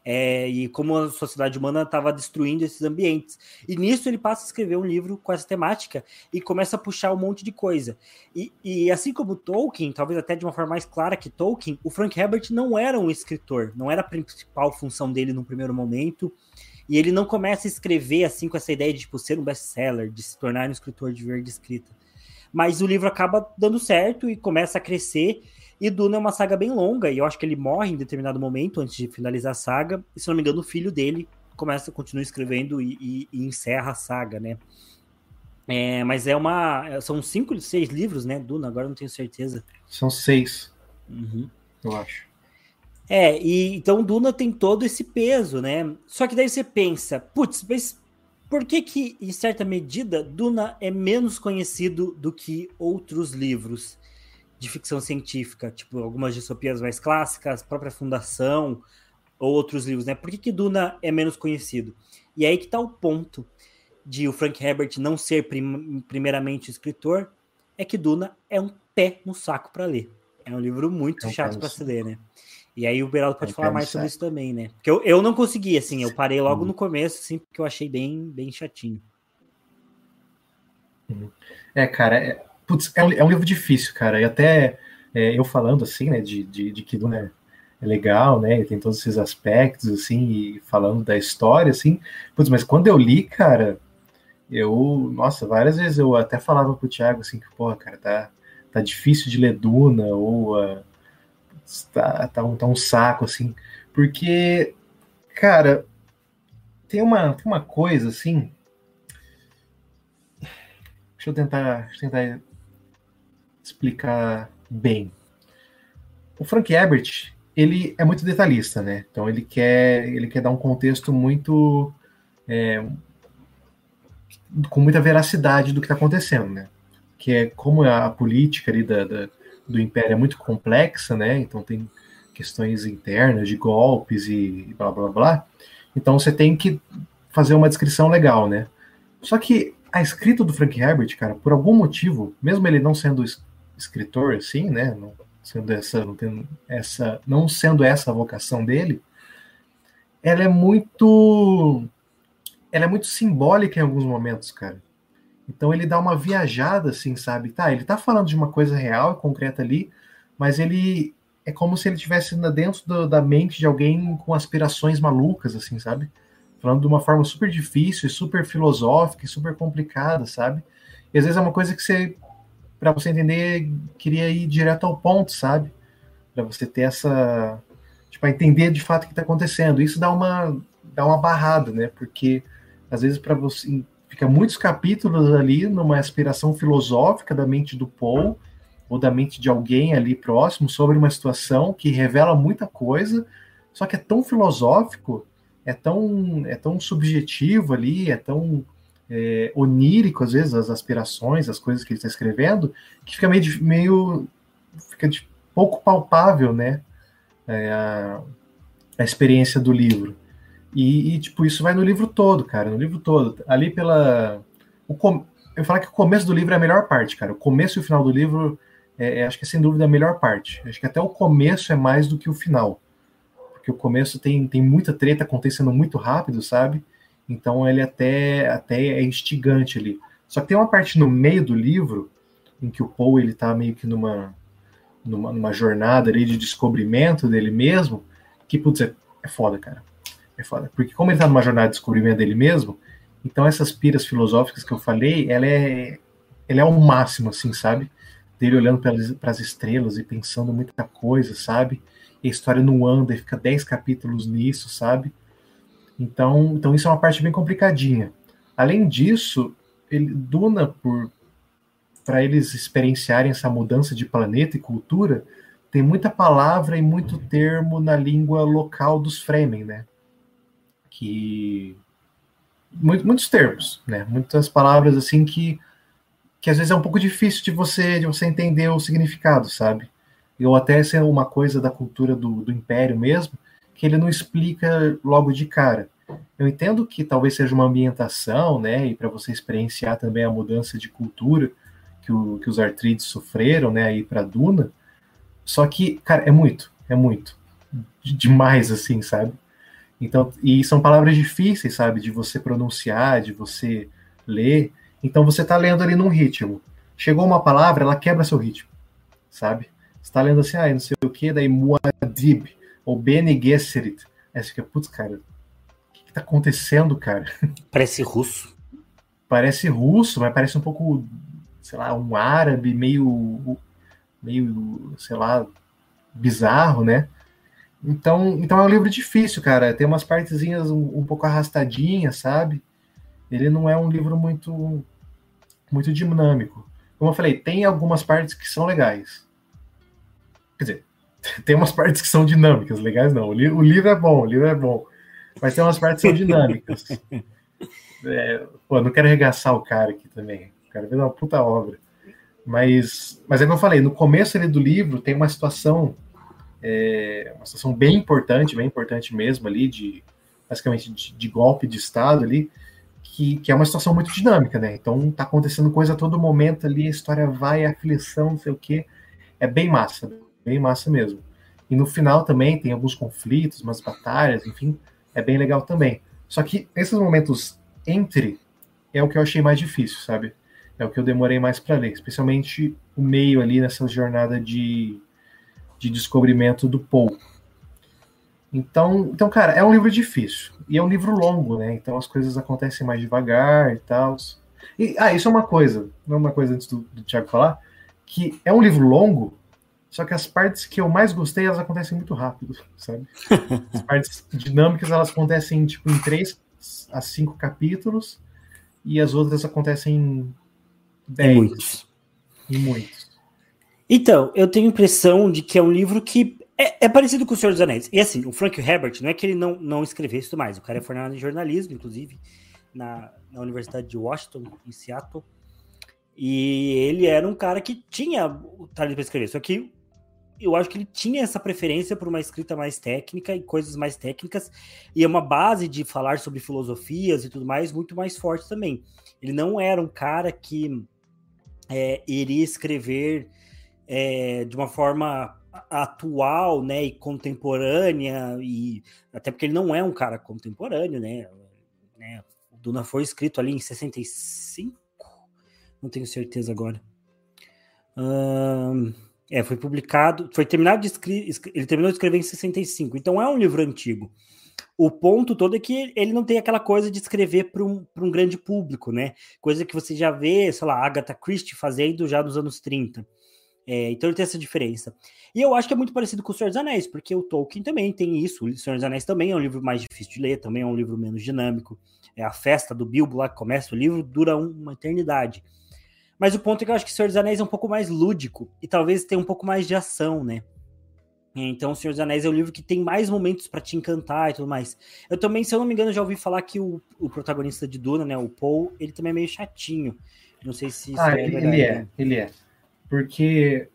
É, e como a sociedade humana estava destruindo esses ambientes. E nisso ele passa a escrever um livro com essa temática e começa a puxar um monte de coisa. E, e, assim como Tolkien, talvez até de uma forma mais clara que Tolkien, o Frank Herbert não era um escritor, não era a principal função dele no primeiro momento. E ele não começa a escrever assim com essa ideia de tipo, ser um best-seller, de se tornar um escritor de verde escrita mas o livro acaba dando certo e começa a crescer. E Duna é uma saga bem longa, e eu acho que ele morre em determinado momento antes de finalizar a saga. E se não me engano, o filho dele começa, continua escrevendo e, e, e encerra a saga, né? É, mas é uma. São cinco, seis livros, né? Duna, agora não tenho certeza. São seis. Uhum. Eu acho. É, e então Duna tem todo esse peso, né? Só que daí você pensa, putz, mas por que, que, em certa medida, Duna é menos conhecido do que outros livros de ficção científica, tipo algumas distopias mais clássicas, própria Fundação, ou outros livros, né? Por que, que Duna é menos conhecido? E aí que tá o ponto de o Frank Herbert não ser prim primeiramente escritor, é que Duna é um pé no saco para ler. É um livro muito é chato para se ler, né? E aí o Beraldo pode falar mais sobre isso também, né? Porque eu, eu não consegui, assim, eu parei logo uhum. no começo, assim, porque eu achei bem, bem chatinho. Uhum. É, cara, é, putz, é, um, é um livro difícil, cara. E até é, eu falando, assim, né, de, de, de que Duna é, é legal, né, e tem todos esses aspectos, assim, e falando da história, assim, putz, mas quando eu li, cara, eu, nossa, várias vezes eu até falava pro Thiago, assim, que, porra, cara, tá, tá difícil de ler Duna, ou... Uh, tá, tá, um, tá um saco, assim. Porque, cara, tem uma, tem uma coisa, assim. Deixa eu tentar, deixa eu tentar explicar bem. O Frank Herbert, ele é muito detalhista, né? Então ele quer, ele quer dar um contexto muito é, com muita veracidade do que está acontecendo, né? Que é como a política ali da, da, do Império é muito complexa, né? Então tem questões internas de golpes e blá blá blá. Então você tem que fazer uma descrição legal, né? Só que a escrita do Frank Herbert, cara, por algum motivo, mesmo ele não sendo escritor assim, né? Não sendo essa, não tendo essa, não sendo essa a vocação dele, ela é muito ela é muito simbólica em alguns momentos, cara. Então ele dá uma viajada, assim, sabe? Tá, ele tá falando de uma coisa real e concreta ali, mas ele é como se ele estivesse dentro do, da mente de alguém com aspirações malucas, assim, sabe? Falando de uma forma super difícil, super filosófica super complicada, sabe? E às vezes é uma coisa que você, para você entender, queria ir direto ao ponto, sabe? Para você ter essa, tipo, entender de fato o que está acontecendo. Isso dá uma, dá uma barrada, né? Porque às vezes para você fica muitos capítulos ali numa aspiração filosófica da mente do Paul ou da mente de alguém ali próximo sobre uma situação que revela muita coisa, só que é tão filosófico, é tão, é tão subjetivo ali, é tão é, onírico às vezes as aspirações, as coisas que ele está escrevendo, que fica meio, meio fica de pouco palpável, né, é, a, a experiência do livro. E, e, tipo, isso vai no livro todo, cara, no livro todo. Ali pela. Com... Eu falar que o começo do livro é a melhor parte, cara. O começo e o final do livro, é, é, acho que é sem dúvida a melhor parte. Acho que até o começo é mais do que o final. Porque o começo tem, tem muita treta acontecendo muito rápido, sabe? Então ele até, até é instigante ali. Só que tem uma parte no meio do livro em que o Paul ele tá meio que numa, numa, numa jornada ali de descobrimento dele mesmo que, putz, é, é foda, cara. É foda. Porque como ele tá numa jornada de descobrimento dele mesmo, então essas piras filosóficas que eu falei, ela é, ela é o máximo, assim, sabe? Dele olhando para as estrelas e pensando muita coisa, sabe? E a história não anda e fica dez capítulos nisso, sabe? Então, então isso é uma parte bem complicadinha. Além disso, ele, Duna, para eles experienciarem essa mudança de planeta e cultura, tem muita palavra e muito termo na língua local dos Fremen, né? Que muito, muitos termos, né? Muitas palavras assim que que às vezes é um pouco difícil de você de você entender o significado, sabe? Ou até ser uma coisa da cultura do, do império mesmo, que ele não explica logo de cara. Eu entendo que talvez seja uma ambientação, né, e para você experienciar também a mudança de cultura que, o, que os Artrides sofreram, né, aí para Duna. Só que, cara, é muito, é muito demais assim, sabe? Então, e são palavras difíceis, sabe, de você pronunciar, de você ler. Então você está lendo ali num ritmo. Chegou uma palavra, ela quebra seu ritmo, sabe? Você tá lendo assim, ah, não sei o que, daí Muad'Dib, ou Bene Gesserit. Aí você fica, putz, cara, tá acontecendo, cara? Parece russo. Parece russo, mas parece um pouco, sei lá, um árabe meio, meio, sei lá, bizarro, né? Então, então é um livro difícil, cara. Tem umas partezinhas um, um pouco arrastadinhas, sabe? Ele não é um livro muito, muito dinâmico. Como eu falei, tem algumas partes que são legais. Quer dizer, tem umas partes que são dinâmicas, legais não. O, li o livro é bom, o livro é bom. Mas tem umas partes que são dinâmicas. É, pô, não quero arregaçar o cara aqui também. O cara fez uma puta obra. Mas, mas é como eu falei, no começo ali do livro tem uma situação, é, uma situação bem importante, bem importante mesmo ali, de basicamente de, de, golpe de Estado ali, que, que é uma situação muito dinâmica, né? Então tá acontecendo coisa a todo momento ali, a história vai, a aflição, não sei o quê. É bem massa, bem massa mesmo. E no final também tem alguns conflitos, umas batalhas, enfim, é bem legal também. Só que esses momentos entre é o que eu achei mais difícil, sabe? É o que eu demorei mais para ler, especialmente o meio ali nessa jornada de, de descobrimento do Paul. Então, então, cara, é um livro difícil. E é um livro longo, né? Então as coisas acontecem mais devagar e tal. E, ah, isso é uma coisa, não é uma coisa antes do, do Thiago falar, que é um livro longo, só que as partes que eu mais gostei, elas acontecem muito rápido, sabe? As partes dinâmicas, elas acontecem tipo em três a cinco capítulos e as outras acontecem em dez. Em muitos. Em muitos. Então, eu tenho a impressão de que é um livro que é, é, parecido com O Senhor dos Anéis. E assim, o Frank Herbert, não é que ele não, não escrevesse mais. O cara é formado em jornalismo, inclusive, na, na Universidade de Washington, em Seattle. E ele era um cara que tinha o talento para escrever. Só que eu acho que ele tinha essa preferência por uma escrita mais técnica e coisas mais técnicas, e é uma base de falar sobre filosofias e tudo mais muito mais forte também. Ele não era um cara que é, iria escrever é, de uma forma atual, né, e contemporânea, e até porque ele não é um cara contemporâneo, né, né o Duna foi escrito ali em 65, não tenho certeza agora. Um, é, foi publicado, foi terminado de escrever, ele terminou de escrever em 65, então é um livro antigo. O ponto todo é que ele não tem aquela coisa de escrever para um, um grande público, né? Coisa que você já vê, sei lá, Agatha Christie fazendo já nos anos 30. É, então ele tem essa diferença. E eu acho que é muito parecido com O Senhor dos Anéis, porque o Tolkien também tem isso. O Senhor dos Anéis também é um livro mais difícil de ler, também é um livro menos dinâmico. É a festa do Bilbo lá que começa o livro, dura uma eternidade. Mas o ponto é que eu acho que Senhor dos Anéis é um pouco mais lúdico e talvez tenha um pouco mais de ação, né? Então, O Senhor dos Anéis é o livro que tem mais momentos para te encantar e tudo mais. Eu também, se eu não me engano, já ouvi falar que o, o protagonista de Duna, né, o Paul, ele também é meio chatinho. Não sei se isso ah, é ele, ele é, ele é. Porque,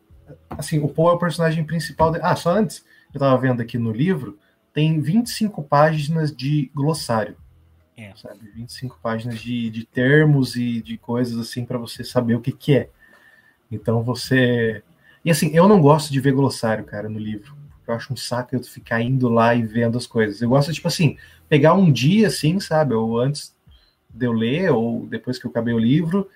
assim, o Paul é o personagem principal. De... Ah, só antes, eu tava vendo aqui no livro, tem 25 páginas de glossário. É. Sabe? 25 páginas de, de termos e de coisas assim para você saber o que, que é. Então você. E assim, eu não gosto de ver glossário, cara, no livro. Eu acho um saco eu ficar indo lá e vendo as coisas. Eu gosto, tipo assim, pegar um dia assim, sabe? Ou antes de eu ler, ou depois que eu acabei o livro,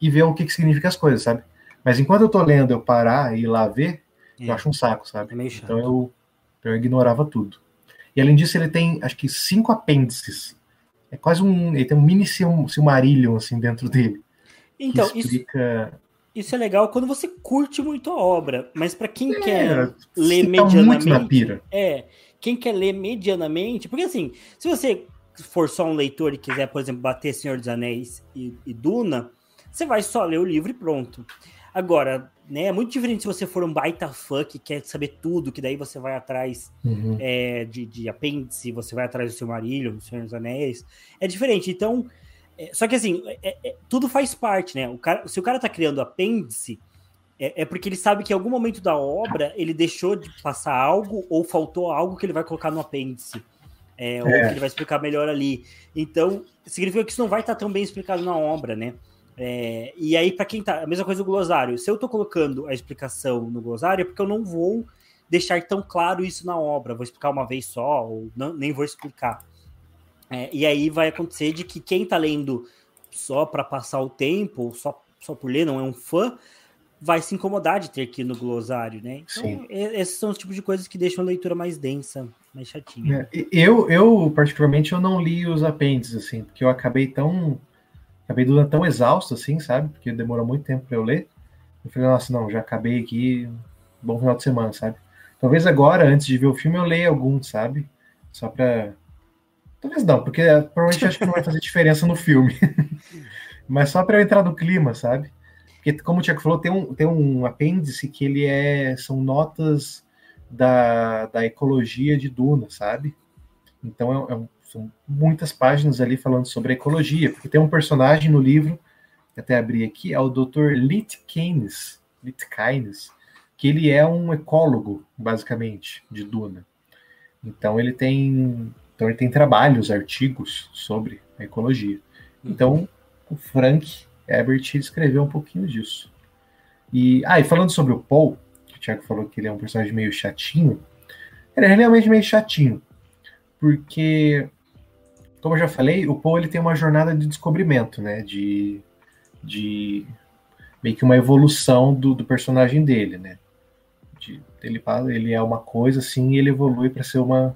e ver o que, que significa as coisas, sabe? Mas enquanto eu tô lendo, eu parar e ir lá ver, é. eu acho um saco, sabe? É então eu, eu ignorava tudo. E além disso, ele tem, acho que, cinco apêndices. É quase um. Ele tem um mini Silmarillion, assim, dentro dele. Então, explica... isso, isso é legal quando você curte muito a obra, mas para quem é, quer ler medianamente. É, quem quer ler medianamente, porque assim, se você for só um leitor e quiser, por exemplo, bater Senhor dos Anéis e, e Duna, você vai só ler o livro e pronto. Agora, né, é muito diferente se você for um baita fã que quer saber tudo, que daí você vai atrás uhum. é, de, de apêndice, você vai atrás do seu marilho, do Senhor dos Anéis. É diferente. Então, é, só que assim, é, é, tudo faz parte, né? O cara, se o cara tá criando apêndice, é, é, porque ele sabe que em algum momento da obra ele deixou de passar algo ou faltou algo que ele vai colocar no apêndice. É, ou que ele vai explicar melhor ali. Então, significa que isso não vai estar tão bem explicado na obra, né? É, e aí, para quem tá. A mesma coisa do glossário. Se eu tô colocando a explicação no glossário, é porque eu não vou deixar tão claro isso na obra. Vou explicar uma vez só, ou não, nem vou explicar. É, e aí vai acontecer de que quem tá lendo só para passar o tempo, só, só por ler, não é um fã, vai se incomodar de ter ir no glossário, né? Então, Sim. esses são os tipos de coisas que deixam a leitura mais densa, mais chatinha. É, eu, eu, particularmente, eu não li os apêndices, assim, porque eu acabei tão acabei do tão exausto assim, sabe? Porque demorou muito tempo para eu ler. Eu falei, nossa, não, já acabei aqui, bom final de semana, sabe? Talvez agora, antes de ver o filme, eu leia algum, sabe? Só pra. Talvez não, porque provavelmente acho que não vai fazer diferença no filme. Mas só para eu entrar no clima, sabe? Porque, como o Tiago falou, tem um, tem um apêndice que ele é. São notas da, da ecologia de Duna, sabe? Então é, é um são muitas páginas ali falando sobre ecologia, porque tem um personagem no livro, até abri aqui, é o Dr. Litkeynes, Litkeynes, que ele é um ecólogo, basicamente, de Duna. Então ele tem, então ele tem trabalhos, artigos sobre a ecologia. Então o Frank Herbert escreveu um pouquinho disso. E, ah, e falando sobre o Paul, que o Thiago falou que ele é um personagem meio chatinho, ele é realmente meio chatinho, porque como eu já falei, o Poe ele tem uma jornada de descobrimento, né? De, de meio que uma evolução do, do personagem dele, né? De, ele, ele é uma coisa assim e ele evolui para ser uma.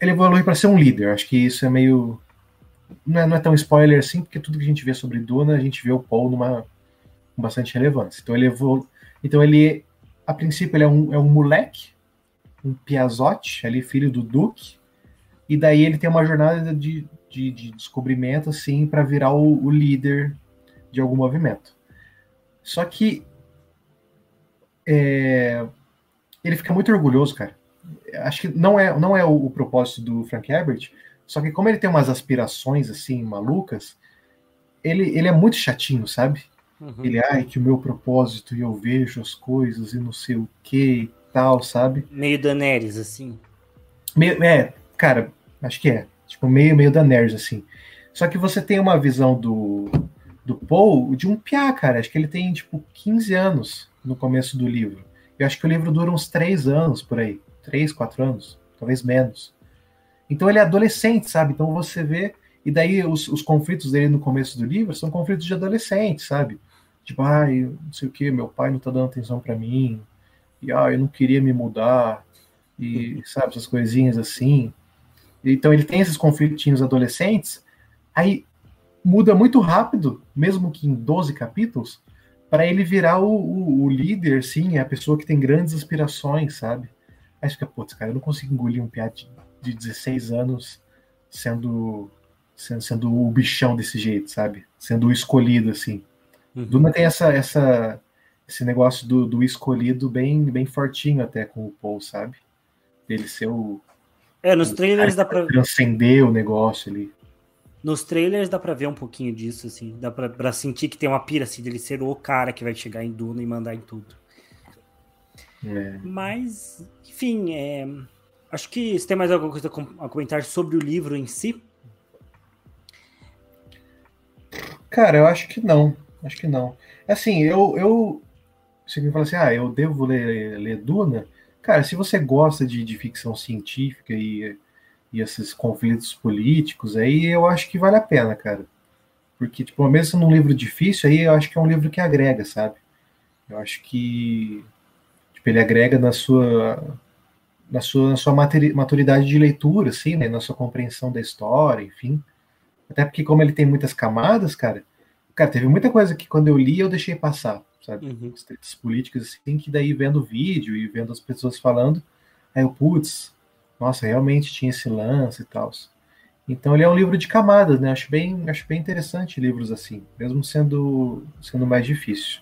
Ele evolui para ser um líder. Acho que isso é meio. Não é, não é, tão spoiler assim, porque tudo que a gente vê sobre Duna, a gente vê o Paul numa com bastante relevância. Então ele evolu... Então ele, a princípio, ele é um, é um moleque, um piazote, ali, filho do Duque, e daí ele tem uma jornada de, de, de descobrimento, assim, para virar o, o, líder de algum movimento. Só que é, ele fica muito orgulhoso, cara. Acho que não é, não é o, o, propósito do Frank Herbert, só que como ele tem umas aspirações, assim, malucas, ele, ele é muito chatinho, sabe? Uhum. Ele, ai, que o meu propósito, e eu vejo as coisas, e não sei o que e tal, sabe? Meio Daenerys, assim. Meio, é, cara, Acho que é. Tipo, meio, meio da Nerds, assim. Só que você tem uma visão do, do Paul de um piá, cara. Acho que ele tem, tipo, 15 anos no começo do livro. Eu acho que o livro dura uns 3 anos por aí. 3, 4 anos. Talvez menos. Então ele é adolescente, sabe? Então você vê. E daí os, os conflitos dele no começo do livro são conflitos de adolescente, sabe? Tipo, ai, não sei o que, meu pai não tá dando atenção para mim. E ah, eu não queria me mudar. E, sabe, essas coisinhas assim. Então ele tem esses conflitinhos adolescentes, aí muda muito rápido, mesmo que em 12 capítulos, para ele virar o, o, o, líder, sim, a pessoa que tem grandes aspirações, sabe? Aí fica, putz, cara, eu não consigo engolir um piada de, de 16 anos sendo, sendo, sendo o bichão desse jeito, sabe? Sendo o escolhido, assim. Uhum. Duna tem essa, essa, esse negócio do, do escolhido bem, bem fortinho até com o Paul, sabe? Dele ser o, é, nos trailers dá pra. Transcender o negócio ali. Nos trailers dá pra ver um pouquinho disso, assim. Dá pra, pra sentir que tem uma pira, assim, dele ser o cara que vai chegar em Duna e mandar em tudo. É. Mas, enfim, é... acho que se tem mais alguma coisa a comentar sobre o livro em si. Cara, eu acho que não. Acho que não. Assim, eu. eu você me fala assim, ah, eu devo ler, ler Duna. Cara, se você gosta de, de ficção científica e, e esses conflitos políticos, aí eu acho que vale a pena, cara. Porque, tipo, mesmo num livro difícil, aí eu acho que é um livro que agrega, sabe? Eu acho que tipo, ele agrega na sua na sua, na sua maturidade de leitura, assim, né? Na sua compreensão da história, enfim. Até porque, como ele tem muitas camadas, cara, cara, teve muita coisa que quando eu li eu deixei passar, sabe? Uhum. As políticas, assim, que daí vendo o vídeo e vendo as pessoas falando, aí eu, putz, nossa, realmente tinha esse lance e tal. Então ele é um livro de camadas, né? Acho bem, acho bem interessante livros assim, mesmo sendo, sendo mais difícil.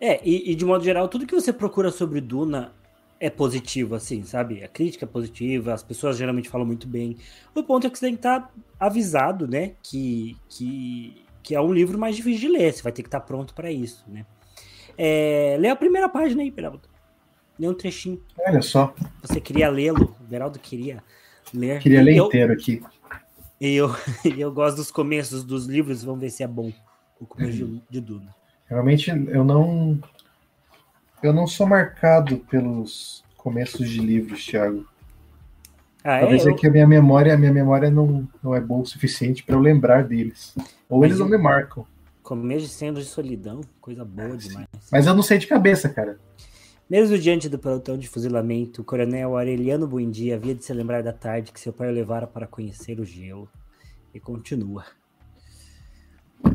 É, e, e, de modo geral, tudo que você procura sobre Duna é positivo, assim, sabe? A crítica é positiva, as pessoas geralmente falam muito bem. O ponto é que você tem que estar avisado, né? Que, que, que é um livro mais difícil de ler, você vai ter que estar pronto para isso, né? É, lê a primeira página aí, Beraldo. Lê um trechinho. Olha só. Você queria lê-lo, o Beraldo queria ler. Queria ler eu, inteiro aqui. Eu, eu gosto dos começos dos livros, vamos ver se é bom o começo uhum. de, de Duna. Realmente eu não eu não sou marcado pelos começos de livros, Thiago. Ah, é? Talvez é, eu... que a minha memória, a minha memória não, não é boa o suficiente para eu lembrar deles. Ou Mas eles não me marcam. Começo de Sendo de Solidão, coisa boa demais. Mas eu não sei de cabeça, cara. Mesmo diante do pelotão de fuzilamento, o coronel Aureliano Buendia havia de se lembrar da tarde que seu pai o levara para conhecer o gelo. E continua.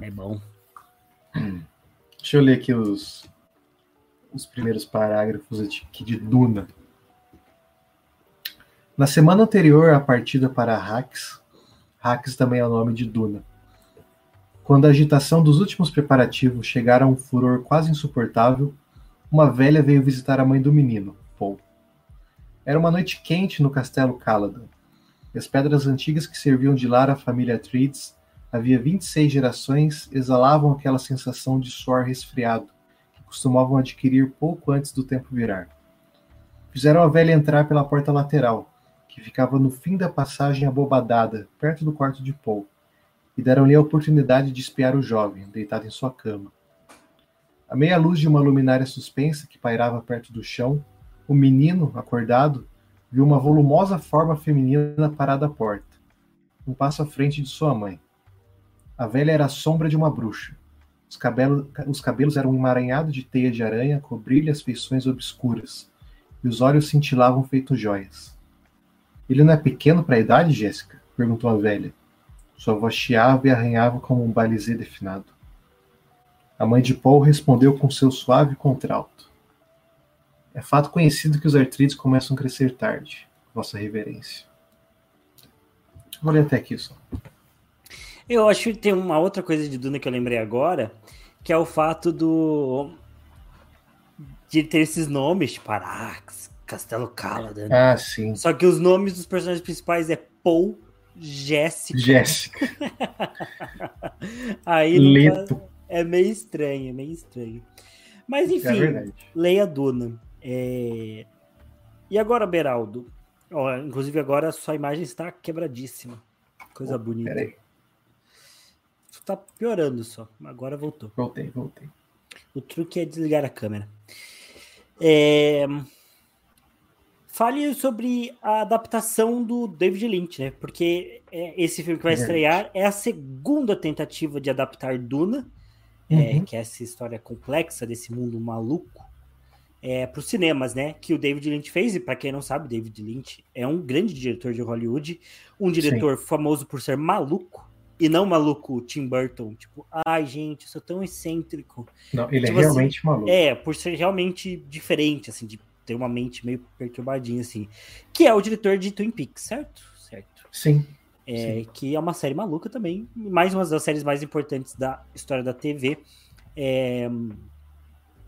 É bom. Deixa eu ler aqui os, os primeiros parágrafos aqui de Duna. Na semana anterior à partida para Hax, Hax também é o nome de Duna. Quando a agitação dos últimos preparativos chegara a um furor quase insuportável, uma velha veio visitar a mãe do menino, Paul. Era uma noite quente no castelo Caladan. As pedras antigas que serviam de lar à família Atreides havia 26 gerações exalavam aquela sensação de suor resfriado que costumavam adquirir pouco antes do tempo virar. Fizeram a velha entrar pela porta lateral, que ficava no fim da passagem abobadada, perto do quarto de Paul, e deram-lhe a oportunidade de espiar o jovem, deitado em sua cama. À meia luz de uma luminária suspensa que pairava perto do chão, o menino, acordado, viu uma volumosa forma feminina parada à porta, um passo à frente de sua mãe. A velha era a sombra de uma bruxa. Os cabelos, os cabelos eram um emaranhado de teia de aranha, cobrindo as feições obscuras, e os olhos cintilavam feitos joias. Ele não é pequeno para a idade, Jéssica? perguntou a velha. Sua voz chiava e arranhava como um balizê definado. A mãe de Paul respondeu com seu suave contralto. É fato conhecido que os artrites começam a crescer tarde, Vossa Reverência. Vou ler até aqui só. Eu acho que tem uma outra coisa de Duna que eu lembrei agora, que é o fato do. de ter esses nomes, tipo Arax, Castelo Caladan. Ah, sim. Só que os nomes dos personagens principais é Paul, Jéssica. Jéssica. Aí Leto. É meio estranho, é meio estranho. Mas é enfim, é leia Duna. É... E agora, Beraldo? Ó, inclusive agora a sua imagem está quebradíssima. Coisa oh, bonita. Peraí. Tá piorando só. Agora voltou. Voltei, voltei. O truque é desligar a câmera. É... Fale sobre a adaptação do David Lynch, né? Porque é, esse filme que vai estrear é a segunda tentativa de adaptar Duna é, uhum. é, que é essa história complexa desse mundo maluco, é, para os cinemas, né? Que o David Lynch fez, e para quem não sabe, David Lynch é um grande diretor de Hollywood, um diretor Sim. famoso por ser maluco, e não maluco Tim Burton, tipo, ai gente, eu sou tão excêntrico. Não, ele é tipo, é realmente assim, maluco. É, por ser realmente diferente, assim, de ter uma mente meio perturbadinha, assim. Que é o diretor de Twin Peaks, certo? Certo. Sim. É, que é uma série maluca também, mais uma das séries mais importantes da história da TV. É,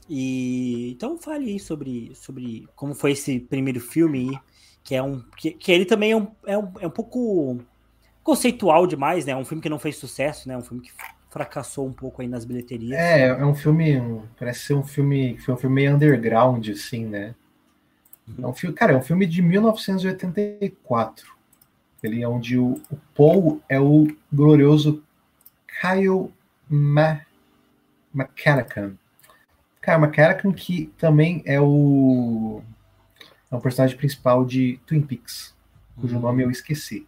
e então fale aí sobre, sobre como foi esse primeiro filme, que é um que, que ele também é um, é um, é um pouco conceitual demais, né? Um filme que não fez sucesso, né? Um filme que fracassou um pouco aí nas bilheterias. É, é um filme, parece ser um filme, foi um filme meio underground, assim, né? É um filme, cara, é um filme de 1984. Ele é onde o, o Paul é o glorioso Kyle Ma. Kyle McCannacan, que também é o, é o personagem principal de Twin Peaks, cujo uhum. nome eu esqueci.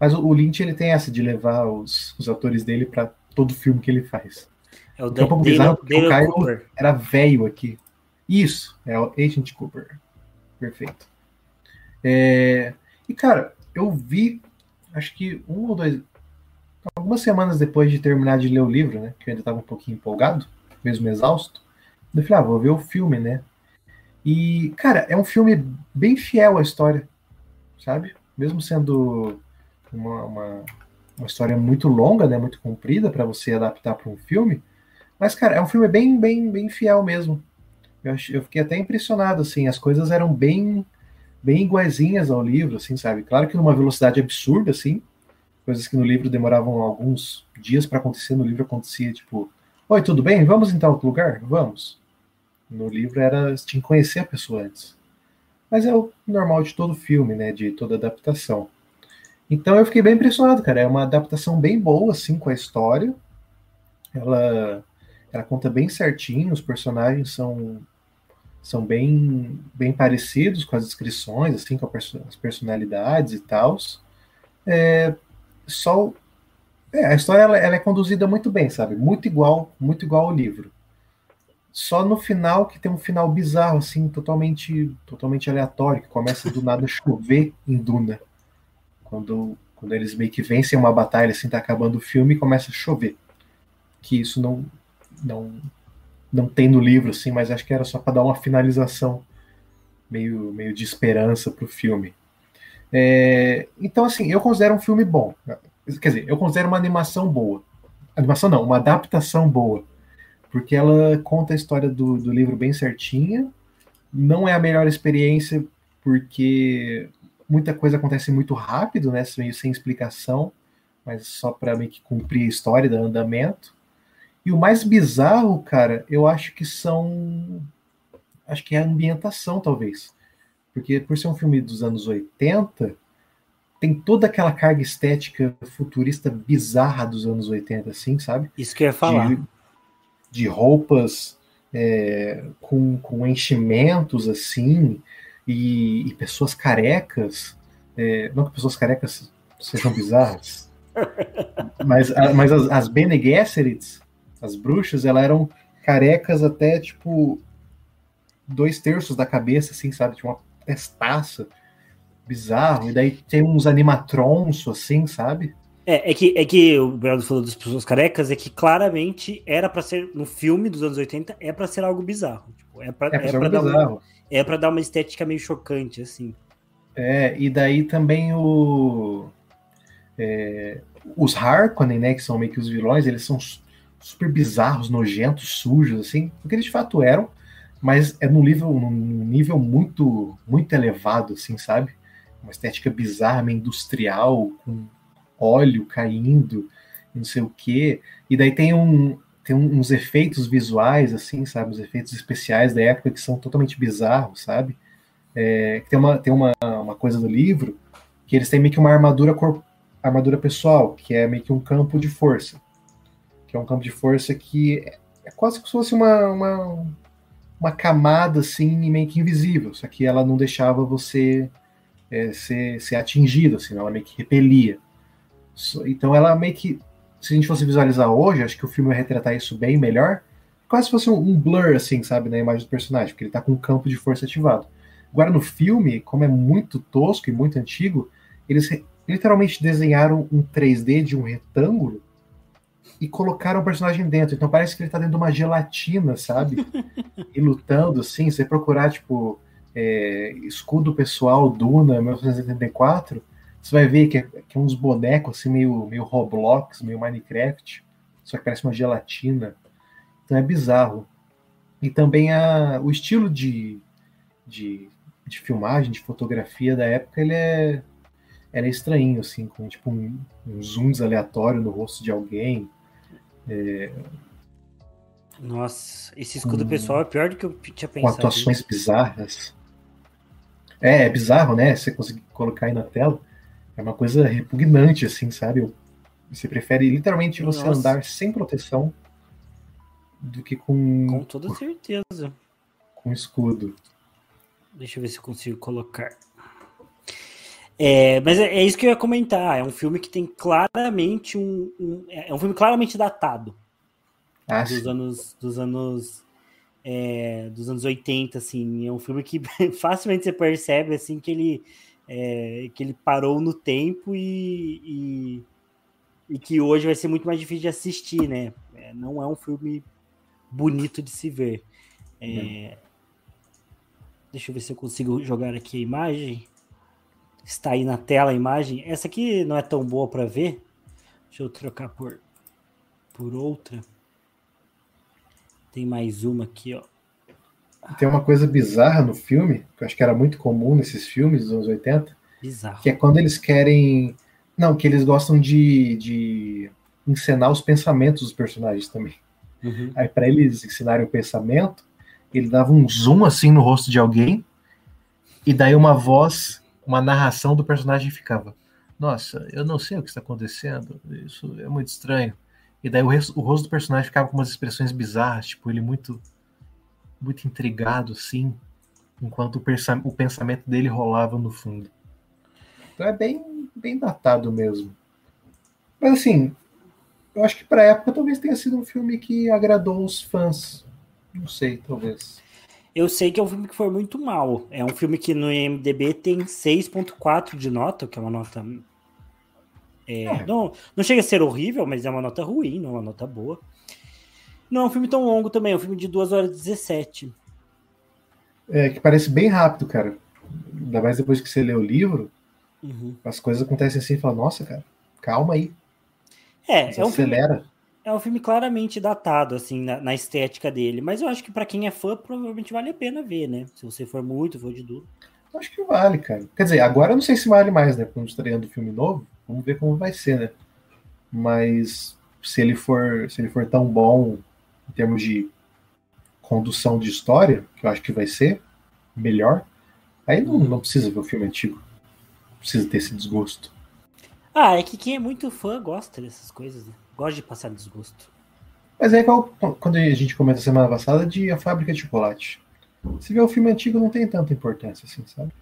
Mas o, o, Lynch ele tem essa de levar os, os atores dele para todo filme que ele faz. É o, então, bizarro, o Kyle Cooper. era velho aqui. Isso, é o Agent Cooper. Perfeito. É, e, cara, eu vi, acho que um ou dois, algumas semanas depois de terminar de ler o livro, né, que eu ainda estava um pouquinho empolgado, mesmo exausto, eu falei, ah, vou ver o filme, né? E, cara, é um filme bem fiel à história, sabe? Mesmo sendo uma, uma, uma história muito longa, né, muito comprida para você adaptar para um filme, mas, cara, é um filme bem, bem, bem fiel mesmo. Eu, eu fiquei até impressionado, assim, as coisas eram bem, bem iguaizinhas ao livro, assim, sabe? Claro que numa velocidade absurda, assim, coisas que no livro demoravam alguns dias para acontecer, no livro acontecia, tipo, oi, tudo bem? Vamos em tal lugar? Vamos. No livro era, tinha que conhecer a pessoa antes. Mas é o normal de todo filme, né, de toda adaptação. Então eu fiquei bem impressionado, cara. É uma adaptação bem boa, assim, com a história. Ela ela conta bem certinho, os personagens são são bem bem parecidos com as descrições, assim, com as personalidades e tal. É, só é, a história ela, ela, é conduzida muito bem, sabe? Muito igual, muito igual ao livro. Só no final que tem um final bizarro, assim, totalmente, totalmente aleatório, que começa do nada a chover em Duna. Quando, quando eles meio que vencem uma batalha, assim, tá acabando o filme e começa a chover. Que isso não, não não tem no livro, assim, mas acho que era só para dar uma finalização meio, meio de esperança para o filme. É, então, assim, eu considero um filme bom. Quer dizer, eu considero uma animação boa. Animação não, uma adaptação boa. Porque ela conta a história do, do livro bem certinha. Não é a melhor experiência, porque muita coisa acontece muito rápido, né? Meio sem explicação, mas só para meio que cumprir a história do andamento. E o mais bizarro, cara, eu acho que são. Acho que é a ambientação, talvez. Porque por ser um filme dos anos 80, tem toda aquela carga estética futurista bizarra dos anos 80, assim, sabe? Isso que eu ia falar. De, de roupas é, com, com enchimentos, assim, e, e pessoas carecas. É, não que pessoas carecas sejam bizarras, mas, mas as, as Bene Gesserits as bruxas, elas eram carecas até, tipo, dois terços da cabeça, assim, sabe? Tinha uma testaça bizarro. E daí tem uns animatrons, assim, sabe? É, é que, é que o Bernardo falou das pessoas carecas, é que claramente era para ser, no filme dos anos 80, é para ser algo bizarro. Tipo, é para é pra, é dar, uma, é pra dar uma estética meio chocante, assim. É, e daí também o. É, os Harkonnen, né, que são meio que os vilões, eles são super bizarros, nojentos, sujos, assim, porque eles de fato eram, mas é num nível, num nível muito, muito elevado, assim, sabe? Uma estética bizarra, meio industrial, com óleo caindo, não sei o quê. E daí tem um tem uns efeitos visuais, assim, sabe? Os efeitos especiais da época que são totalmente bizarros, sabe? É, tem uma, tem uma, uma coisa do livro que eles têm meio que uma armadura, armadura pessoal, que é meio que um campo de força que é um campo de força que é quase como se fosse uma, uma, uma camada assim, meio que invisível, só que ela não deixava você é, ser, ser atingido, assim, ela meio que repelia. Então ela meio que, se a gente fosse visualizar hoje, acho que o filme vai retratar isso bem melhor, quase se fosse um, blur, assim, sabe, na imagem do personagem, porque ele tá com um campo de força ativado. Agora no filme, como é muito tosco e muito antigo, eles literalmente desenharam um 3D de um retângulo e colocaram o personagem dentro. Então parece que ele tá dentro de uma gelatina, sabe? e lutando, assim. Você procurar, tipo, é, escudo pessoal Duna 1984, você vai ver que é, que é uns bonecos, assim, meio, meio Roblox, meio Minecraft. Só que parece uma gelatina. Então é bizarro. E também a, o estilo de, de, de filmagem, de fotografia da época, ele é era estranho, assim, com tipo um, um zooms aleatório no rosto de alguém, é... Nossa, esse escudo com, pessoal é pior do que eu tinha pensado. Com atuações bizarras. É, é bizarro, né? Você conseguir colocar aí na tela. É uma coisa repugnante, assim, sabe? Você prefere literalmente você Nossa. andar sem proteção do que com. Com toda certeza. Com escudo. Deixa eu ver se eu consigo colocar. É, mas é, é, isso que eu ia comentar. É um filme que tem claramente um, um é um filme claramente datado ah, dos anos dos anos é, dos anos 80, assim. É um filme que facilmente você percebe, assim, que ele, é, que ele parou no tempo e, e, e, que hoje vai ser muito mais difícil de assistir, né? É, não é um filme bonito de se ver. É, deixa eu ver se eu consigo jogar aqui a imagem. Está aí na tela a imagem. Essa aqui não é tão boa para ver. Deixa eu trocar por, por outra. Tem mais uma aqui, ó. Tem uma coisa bizarra no filme, que eu acho que era muito comum nesses filmes dos anos 80. Bizarro. Que é quando eles querem. Não, que eles gostam de, de encenar os pensamentos dos personagens também. Uhum. Aí, para eles ensinarem o pensamento, ele dava um zoom assim no rosto de alguém, e daí uma voz, uma narração do personagem ficava: Nossa, eu não sei o que está acontecendo, isso é muito estranho. E daí o, o rosto do personagem ficava com umas expressões bizarras, tipo, ele muito muito intrigado, assim, enquanto o, o pensamento dele rolava no fundo. Então é bem, bem datado mesmo. Mas assim, eu acho que para época talvez tenha sido um filme que agradou os fãs. Não sei, talvez. Eu sei que é um filme que foi muito mal. É um filme que no IMDB tem 6.4 de nota, que é uma nota é, é. Não, não chega a ser horrível, mas é uma nota ruim, não é uma nota boa. Não é um filme tão longo também, é um filme de 2 horas e 17. É, que parece bem rápido, cara. Ainda mais depois que você lê o livro, uhum. as coisas acontecem assim e fala, nossa, cara, calma aí. É, é um acelera. Filme, é um filme claramente datado, assim, na, na estética dele. Mas eu acho que para quem é fã, provavelmente vale a pena ver, né? Se você for muito, for de duro. Acho que vale, cara. Quer dizer, agora eu não sei se vale mais, né? Quando estreando o filme novo. Vamos ver como vai ser, né? Mas se ele for, se ele for tão bom em termos de condução de história, que eu acho que vai ser melhor, aí não, não precisa ver o filme antigo. Não precisa ter esse desgosto. Ah, é que quem é muito fã gosta dessas coisas, né? Gosta de passar desgosto. Mas é igual quando a gente comenta semana passada de A Fábrica de Chocolate. Se vê o filme antigo, não tem tanta importância, assim, sabe?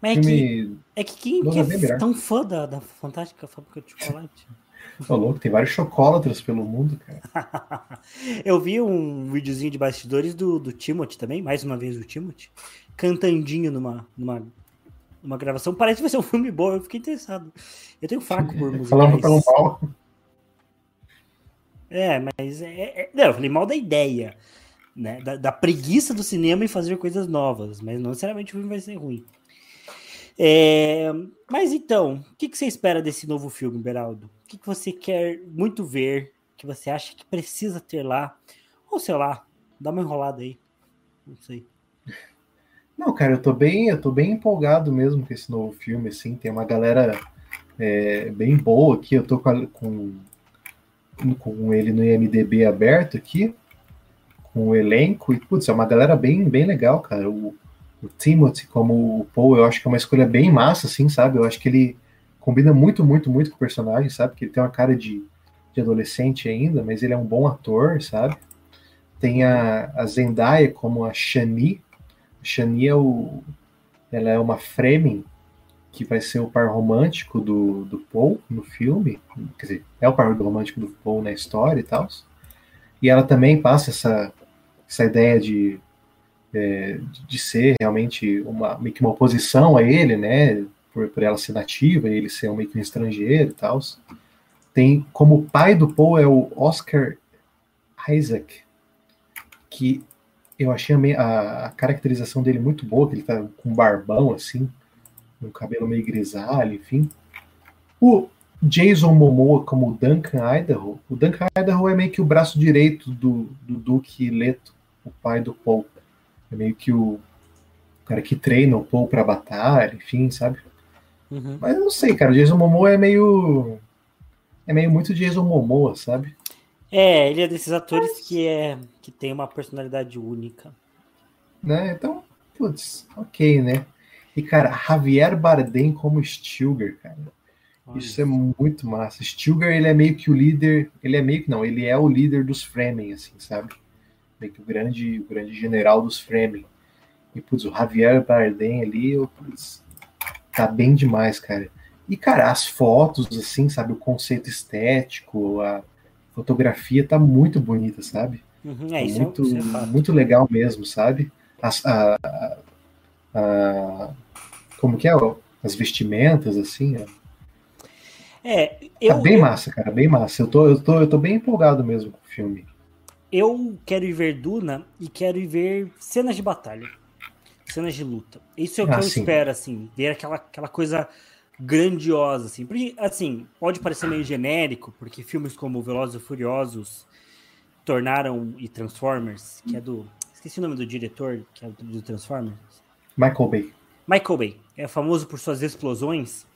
Mas é que, é que quem que é tão fã da, da Fantástica Fábrica de Chocolate? Tô louco, tem vários chocolatras pelo mundo, cara. eu vi um videozinho de bastidores do, do Timothy também, mais uma vez o Timothy, cantandinho numa, numa, numa gravação. Parece que vai ser um filme bom, eu fiquei interessado. Eu tenho fraco por musicais. Falando pelo mal. É, mas é, é, não, eu falei mal da ideia, né? Da, da preguiça do cinema em fazer coisas novas, mas não necessariamente o filme vai ser ruim. É, mas então, o que, que, você espera desse novo filme, Beraldo? O que, que, você quer muito ver, que você acha que precisa ter lá? Ou sei lá, dá uma enrolada aí. Não sei. Não, cara, eu tô bem, eu tô bem empolgado mesmo com esse novo filme, assim, tem uma galera é, bem boa aqui, eu tô com, com, com ele no IMDB aberto aqui, com o elenco, e putz, é uma galera bem, bem legal, cara. O, o Timothy como o Paul, eu acho que é uma escolha bem massa, assim, sabe? Eu acho que ele combina muito, muito, muito com o personagem, sabe? Que ele tem uma cara de, de adolescente ainda, mas ele é um bom ator, sabe? Tem a, a Zendaya como a Shani. A Shani é o, ela é uma Fremen que vai ser o par romântico do, do Paul no filme. Quer dizer, é o par romântico do Paul na história e tal. E ela também passa essa, essa ideia de é, de ser realmente uma, meio que uma oposição a ele, né, por, por ela ser nativa e ele ser meio que um estrangeiro e tal. Tem como pai do Paul é o Oscar Isaac, que eu achei a, a, caracterização dele muito boa, que ele tá com barbão assim, um cabelo meio grisalho, enfim. O Jason Momoa como Duncan Idaho, o Duncan Idaho é meio que o braço direito do, do Duke Leto, o pai do Paul. É meio que o cara que treina o Paul pra batalha, enfim, sabe? Uhum. Mas eu não sei, cara. O Jason Momoa é meio. É meio muito Jason Momoa, sabe? É, ele é desses atores Mas... que é que tem uma personalidade única. Né? Então, putz, ok, né? E, cara, Javier Bardem como Stilgar, cara. Olha isso é muito massa. Stilgar, ele é meio que o líder. Ele é meio que não, ele é o líder dos Fremen, assim, sabe? meio que o grande, o grande general dos Fremen. E, putz, o Javier Bardem ali, eu, putz, tá bem demais, cara. E, cara, as fotos, assim, sabe, o conceito estético, a fotografia tá muito bonita, sabe? Uhum, é, isso é muito, é muito legal mesmo, sabe? As, a, a, a, como que é? As vestimentas, assim. Ó. É, eu. Tá bem massa, cara, bem massa. Eu tô, eu tô, eu tô bem empolgado mesmo com o filme. Eu quero ir ver Duna e quero ir ver cenas de batalha. Cenas de luta. Isso é o que ah, eu sim. espero, assim. Ver aquela, aquela coisa grandiosa, assim. Porque, assim, pode parecer meio genérico, porque filmes como Velozes e Furiosos tornaram e Transformers, que é do. Esqueci o nome do diretor, que é do Transformers. Michael Bay. Michael Bay. É famoso por suas explosões.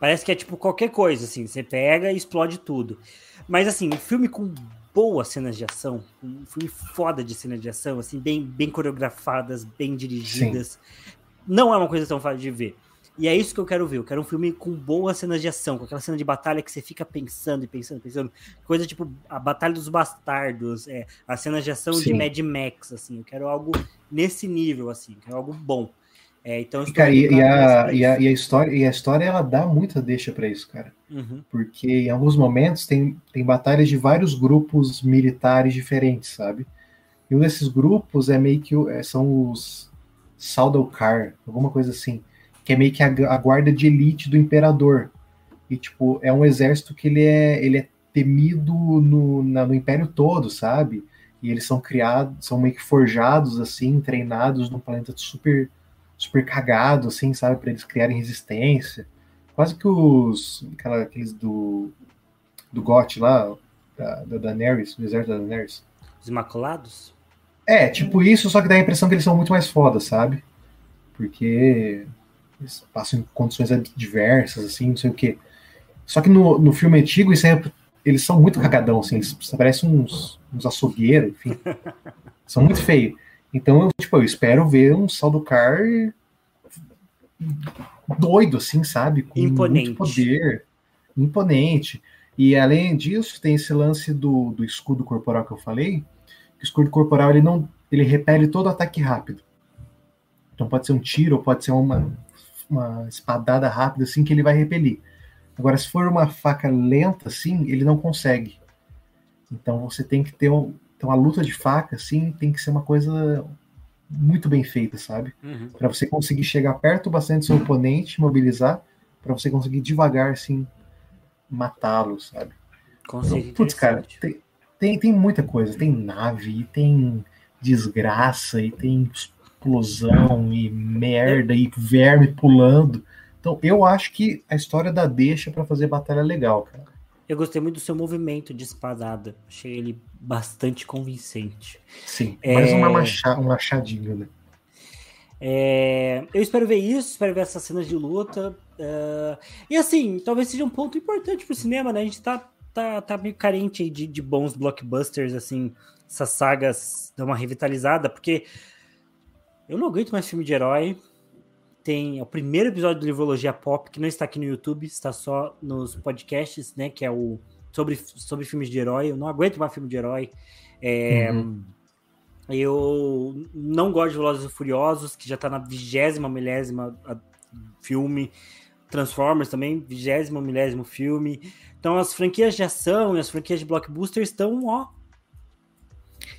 Parece que é tipo qualquer coisa, assim. Você pega e explode tudo. Mas, assim, um filme com boas cenas de ação, um filme foda de cenas de ação, assim, bem, bem coreografadas, bem dirigidas. Sim. Não é uma coisa tão fácil de ver. E é isso que eu quero ver. Eu quero um filme com boas cenas de ação, com aquela cena de batalha que você fica pensando e pensando, pensando. Coisa tipo a Batalha dos Bastardos, é, as cenas de ação Sim. de Mad Max, assim. Eu quero algo nesse nível, assim. Eu quero algo bom. É, então, e, cara, e, a, e, a, e, a, história, e a história ela dá muita deixa para isso, cara. Uhum. Porque em alguns momentos tem, tem batalhas de vários grupos militares diferentes, sabe? E um desses grupos é meio que é, são os Saldokar, alguma coisa assim que é meio que a, a, guarda de elite do imperador. E, tipo, é um exército que ele é, ele é temido no, na, no império todo, sabe? E eles são criados, são meio que forjados, assim, treinados num planeta super, super cagado, assim, sabe? para eles criarem resistência. Quase que os, aquela, aqueles do, do GOT lá, da, da Daenerys, do exército da Daenerys. Os Imaculados? É, tipo isso, só que dá a impressão que eles são muito mais foda, sabe? Porque eles passam em condições adversas, assim, não sei o quê. Só que no, no filme antigo, isso é, eles são muito cagadão, assim, eles parecem uns, uns açougueiros, enfim. são muito feios. Então, eu, tipo, eu espero ver um Salducar doido, assim, sabe? Com imponente. muito poder. Imponente. E além disso, tem esse lance do, do escudo corporal que eu falei. O escudo corporal ele não ele repele todo ataque rápido. Então pode ser um tiro, pode ser uma, uma espadada rápida assim que ele vai repelir. Agora, se for uma faca lenta assim, ele não consegue. Então você tem que ter um, então a luta de faca assim tem que ser uma coisa muito bem feita, sabe? Uhum. Para você conseguir chegar perto bastante do seu oponente, mobilizar, para você conseguir devagar assim matá-lo, sabe? Então, putz, cara, tem, tem, tem muita coisa. Tem nave, tem desgraça, e tem explosão e merda e verme pulando. Então eu acho que a história dá deixa para fazer batalha legal, cara. Eu gostei muito do seu movimento de espadada. Achei ele bastante convincente. Sim, é... mais uma macha, um machadinho, né? É... Eu espero ver isso, espero ver essas cenas de luta. Uh... E assim, talvez seja um ponto importante pro cinema, né? A gente tá, tá, tá meio carente de, de bons blockbusters, assim, essas sagas dão uma revitalizada, porque eu não aguento mais filme de herói. Tem o primeiro episódio do Livrologia Pop, que não está aqui no YouTube, está só nos podcasts, né? Que é o sobre, sobre filmes de herói. Eu não aguento mais filme de herói. É, uhum. Eu não gosto de Velozes e Furiosos, que já está na vigésima, milésima filme. Transformers também, vigésimo, milésimo filme. Então as franquias de ação e as franquias de blockbuster estão, ó,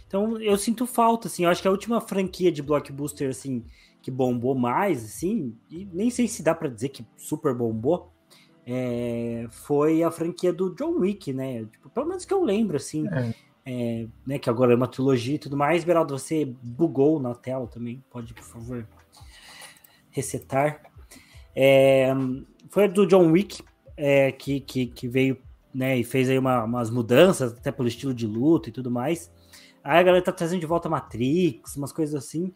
então eu sinto falta, assim. Eu acho que a última franquia de blockbuster, assim, que bombou mais, assim, e nem sei se dá para dizer que super bombou, é, foi a franquia do John Wick, né? Tipo, pelo menos que eu lembro, assim. É. É, né, que agora é uma trilogia e tudo mais. Beraldo, você bugou na tela também. Pode, por favor, resetar. É, foi do John Wick é, que, que, que, veio né, e fez aí uma, umas mudanças, até pelo estilo de luta e tudo mais. Aí a galera tá trazendo de volta Matrix, umas coisas assim.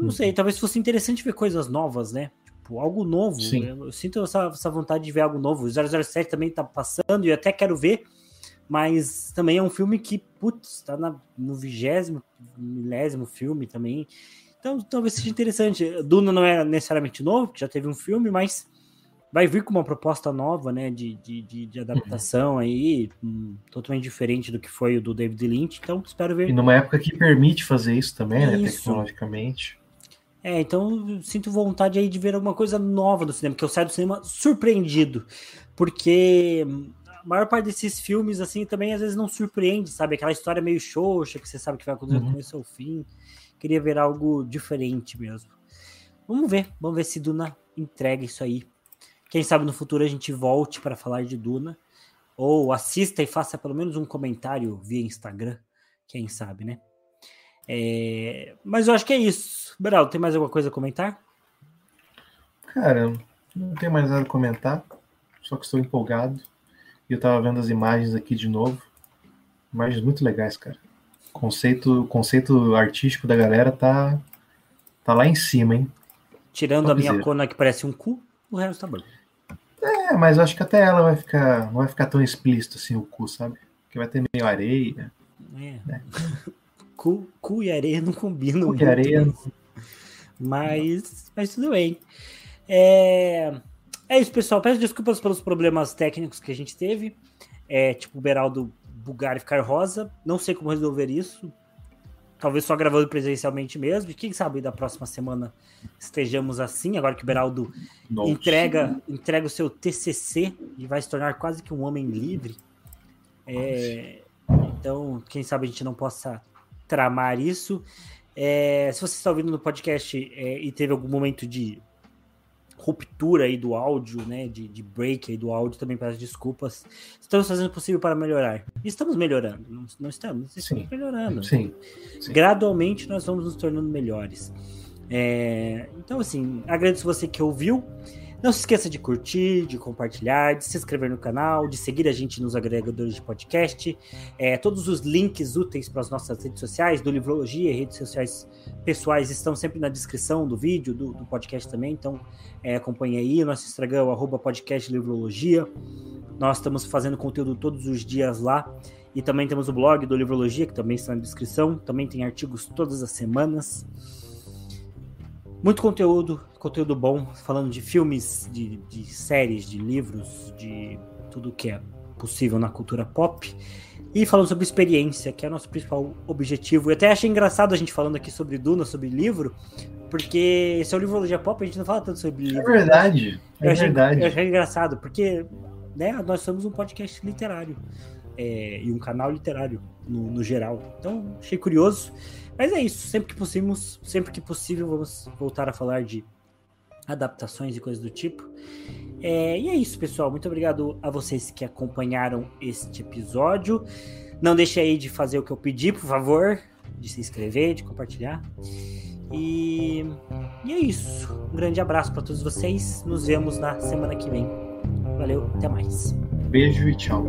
Não uhum. sei, talvez fosse interessante ver coisas novas, né? Tipo, algo novo. Eu, eu, sinto essa, essa, vontade de ver algo novo. O 007 também tá passando e eu até quero ver, mas também é um filme que, putz, tá na, no vigésimo, milésimo filme também. Então talvez seja interessante. Duna não é necessariamente novo, já teve um filme, mas vai vir com uma proposta nova, né, de, de, de, de adaptação uhum. aí, um, totalmente diferente do que foi o do David Lynch, então espero ver. E numa época que permite fazer isso também, isso. né, tecnologicamente. É, então sinto vontade aí de ver alguma coisa nova do cinema, que eu saio do cinema surpreendido, porque a maior parte desses filmes, assim, também às vezes não surpreende, sabe? Aquela história meio xoxa, que você sabe que vai acontecer uhum. do começo ao fim. Queria ver algo diferente mesmo. Vamos ver, vamos ver se Duna entrega isso aí. Quem sabe no futuro a gente volte para falar de Duna. Ou assista e faça pelo menos um comentário via Instagram. Quem sabe, né? É... Mas eu acho que é isso. Beraldo, tem mais alguma coisa a comentar? Cara, não tenho mais nada a comentar. Só que estou empolgado. E eu tava vendo as imagens aqui de novo. Imagens muito legais, cara. Conceito, conceito artístico da galera tá, tá lá em cima, hein? Tirando a minha dizer. cona que parece um cu, o resto tá bom. É, mas eu acho que até ela vai ficar, não vai ficar tão explícito assim o cu, sabe? Porque vai ter meio areia. É. Né? cu, cu e areia não combinam. Cu e areia. Mas, mas, mas tudo bem. É, é isso, pessoal. Peço desculpas pelos problemas técnicos que a gente teve. É, tipo, o Beraldo bugar e ficar rosa. Não sei como resolver isso. Talvez só gravando presencialmente mesmo. E quem sabe da próxima semana estejamos assim, agora que o Beraldo entrega, entrega o seu TCC e vai se tornar quase que um homem livre. É, então, quem sabe a gente não possa tramar isso. É, se você está ouvindo no podcast é, e teve algum momento de ruptura aí do áudio, né, de, de break aí do áudio, também peço desculpas. Estamos fazendo o possível para melhorar. Estamos melhorando, não, não estamos? Estamos sim, melhorando. Sim, sim, Gradualmente nós vamos nos tornando melhores. É, então, assim, agradeço você que ouviu. Não se esqueça de curtir, de compartilhar, de se inscrever no canal, de seguir a gente nos agregadores de podcast. É, todos os links úteis para as nossas redes sociais, do Livrologia e redes sociais pessoais, estão sempre na descrição do vídeo, do, do podcast também. Então, é, acompanhe aí. Nosso Instagram é o podcast Livrologia. Nós estamos fazendo conteúdo todos os dias lá. E também temos o blog do Livrologia, que também está na descrição. Também tem artigos todas as semanas. Muito conteúdo, conteúdo bom, falando de filmes, de, de séries, de livros, de tudo que é possível na cultura pop. E falando sobre experiência, que é o nosso principal objetivo. E até achei engraçado a gente falando aqui sobre Duna, sobre livro, porque esse é o Livrologia Pop, a gente não fala tanto sobre livro. É verdade, é eu achei, verdade. Eu achei engraçado, porque né, nós somos um podcast literário. É, e um canal literário no, no geral. Então, achei curioso. Mas é isso, sempre que possível, sempre que possível, vamos voltar a falar de adaptações e coisas do tipo. É, e é isso, pessoal. Muito obrigado a vocês que acompanharam este episódio. Não deixe aí de fazer o que eu pedi, por favor, de se inscrever, de compartilhar. E, e é isso. Um grande abraço para todos vocês. Nos vemos na semana que vem. Valeu, até mais. Beijo e tchau.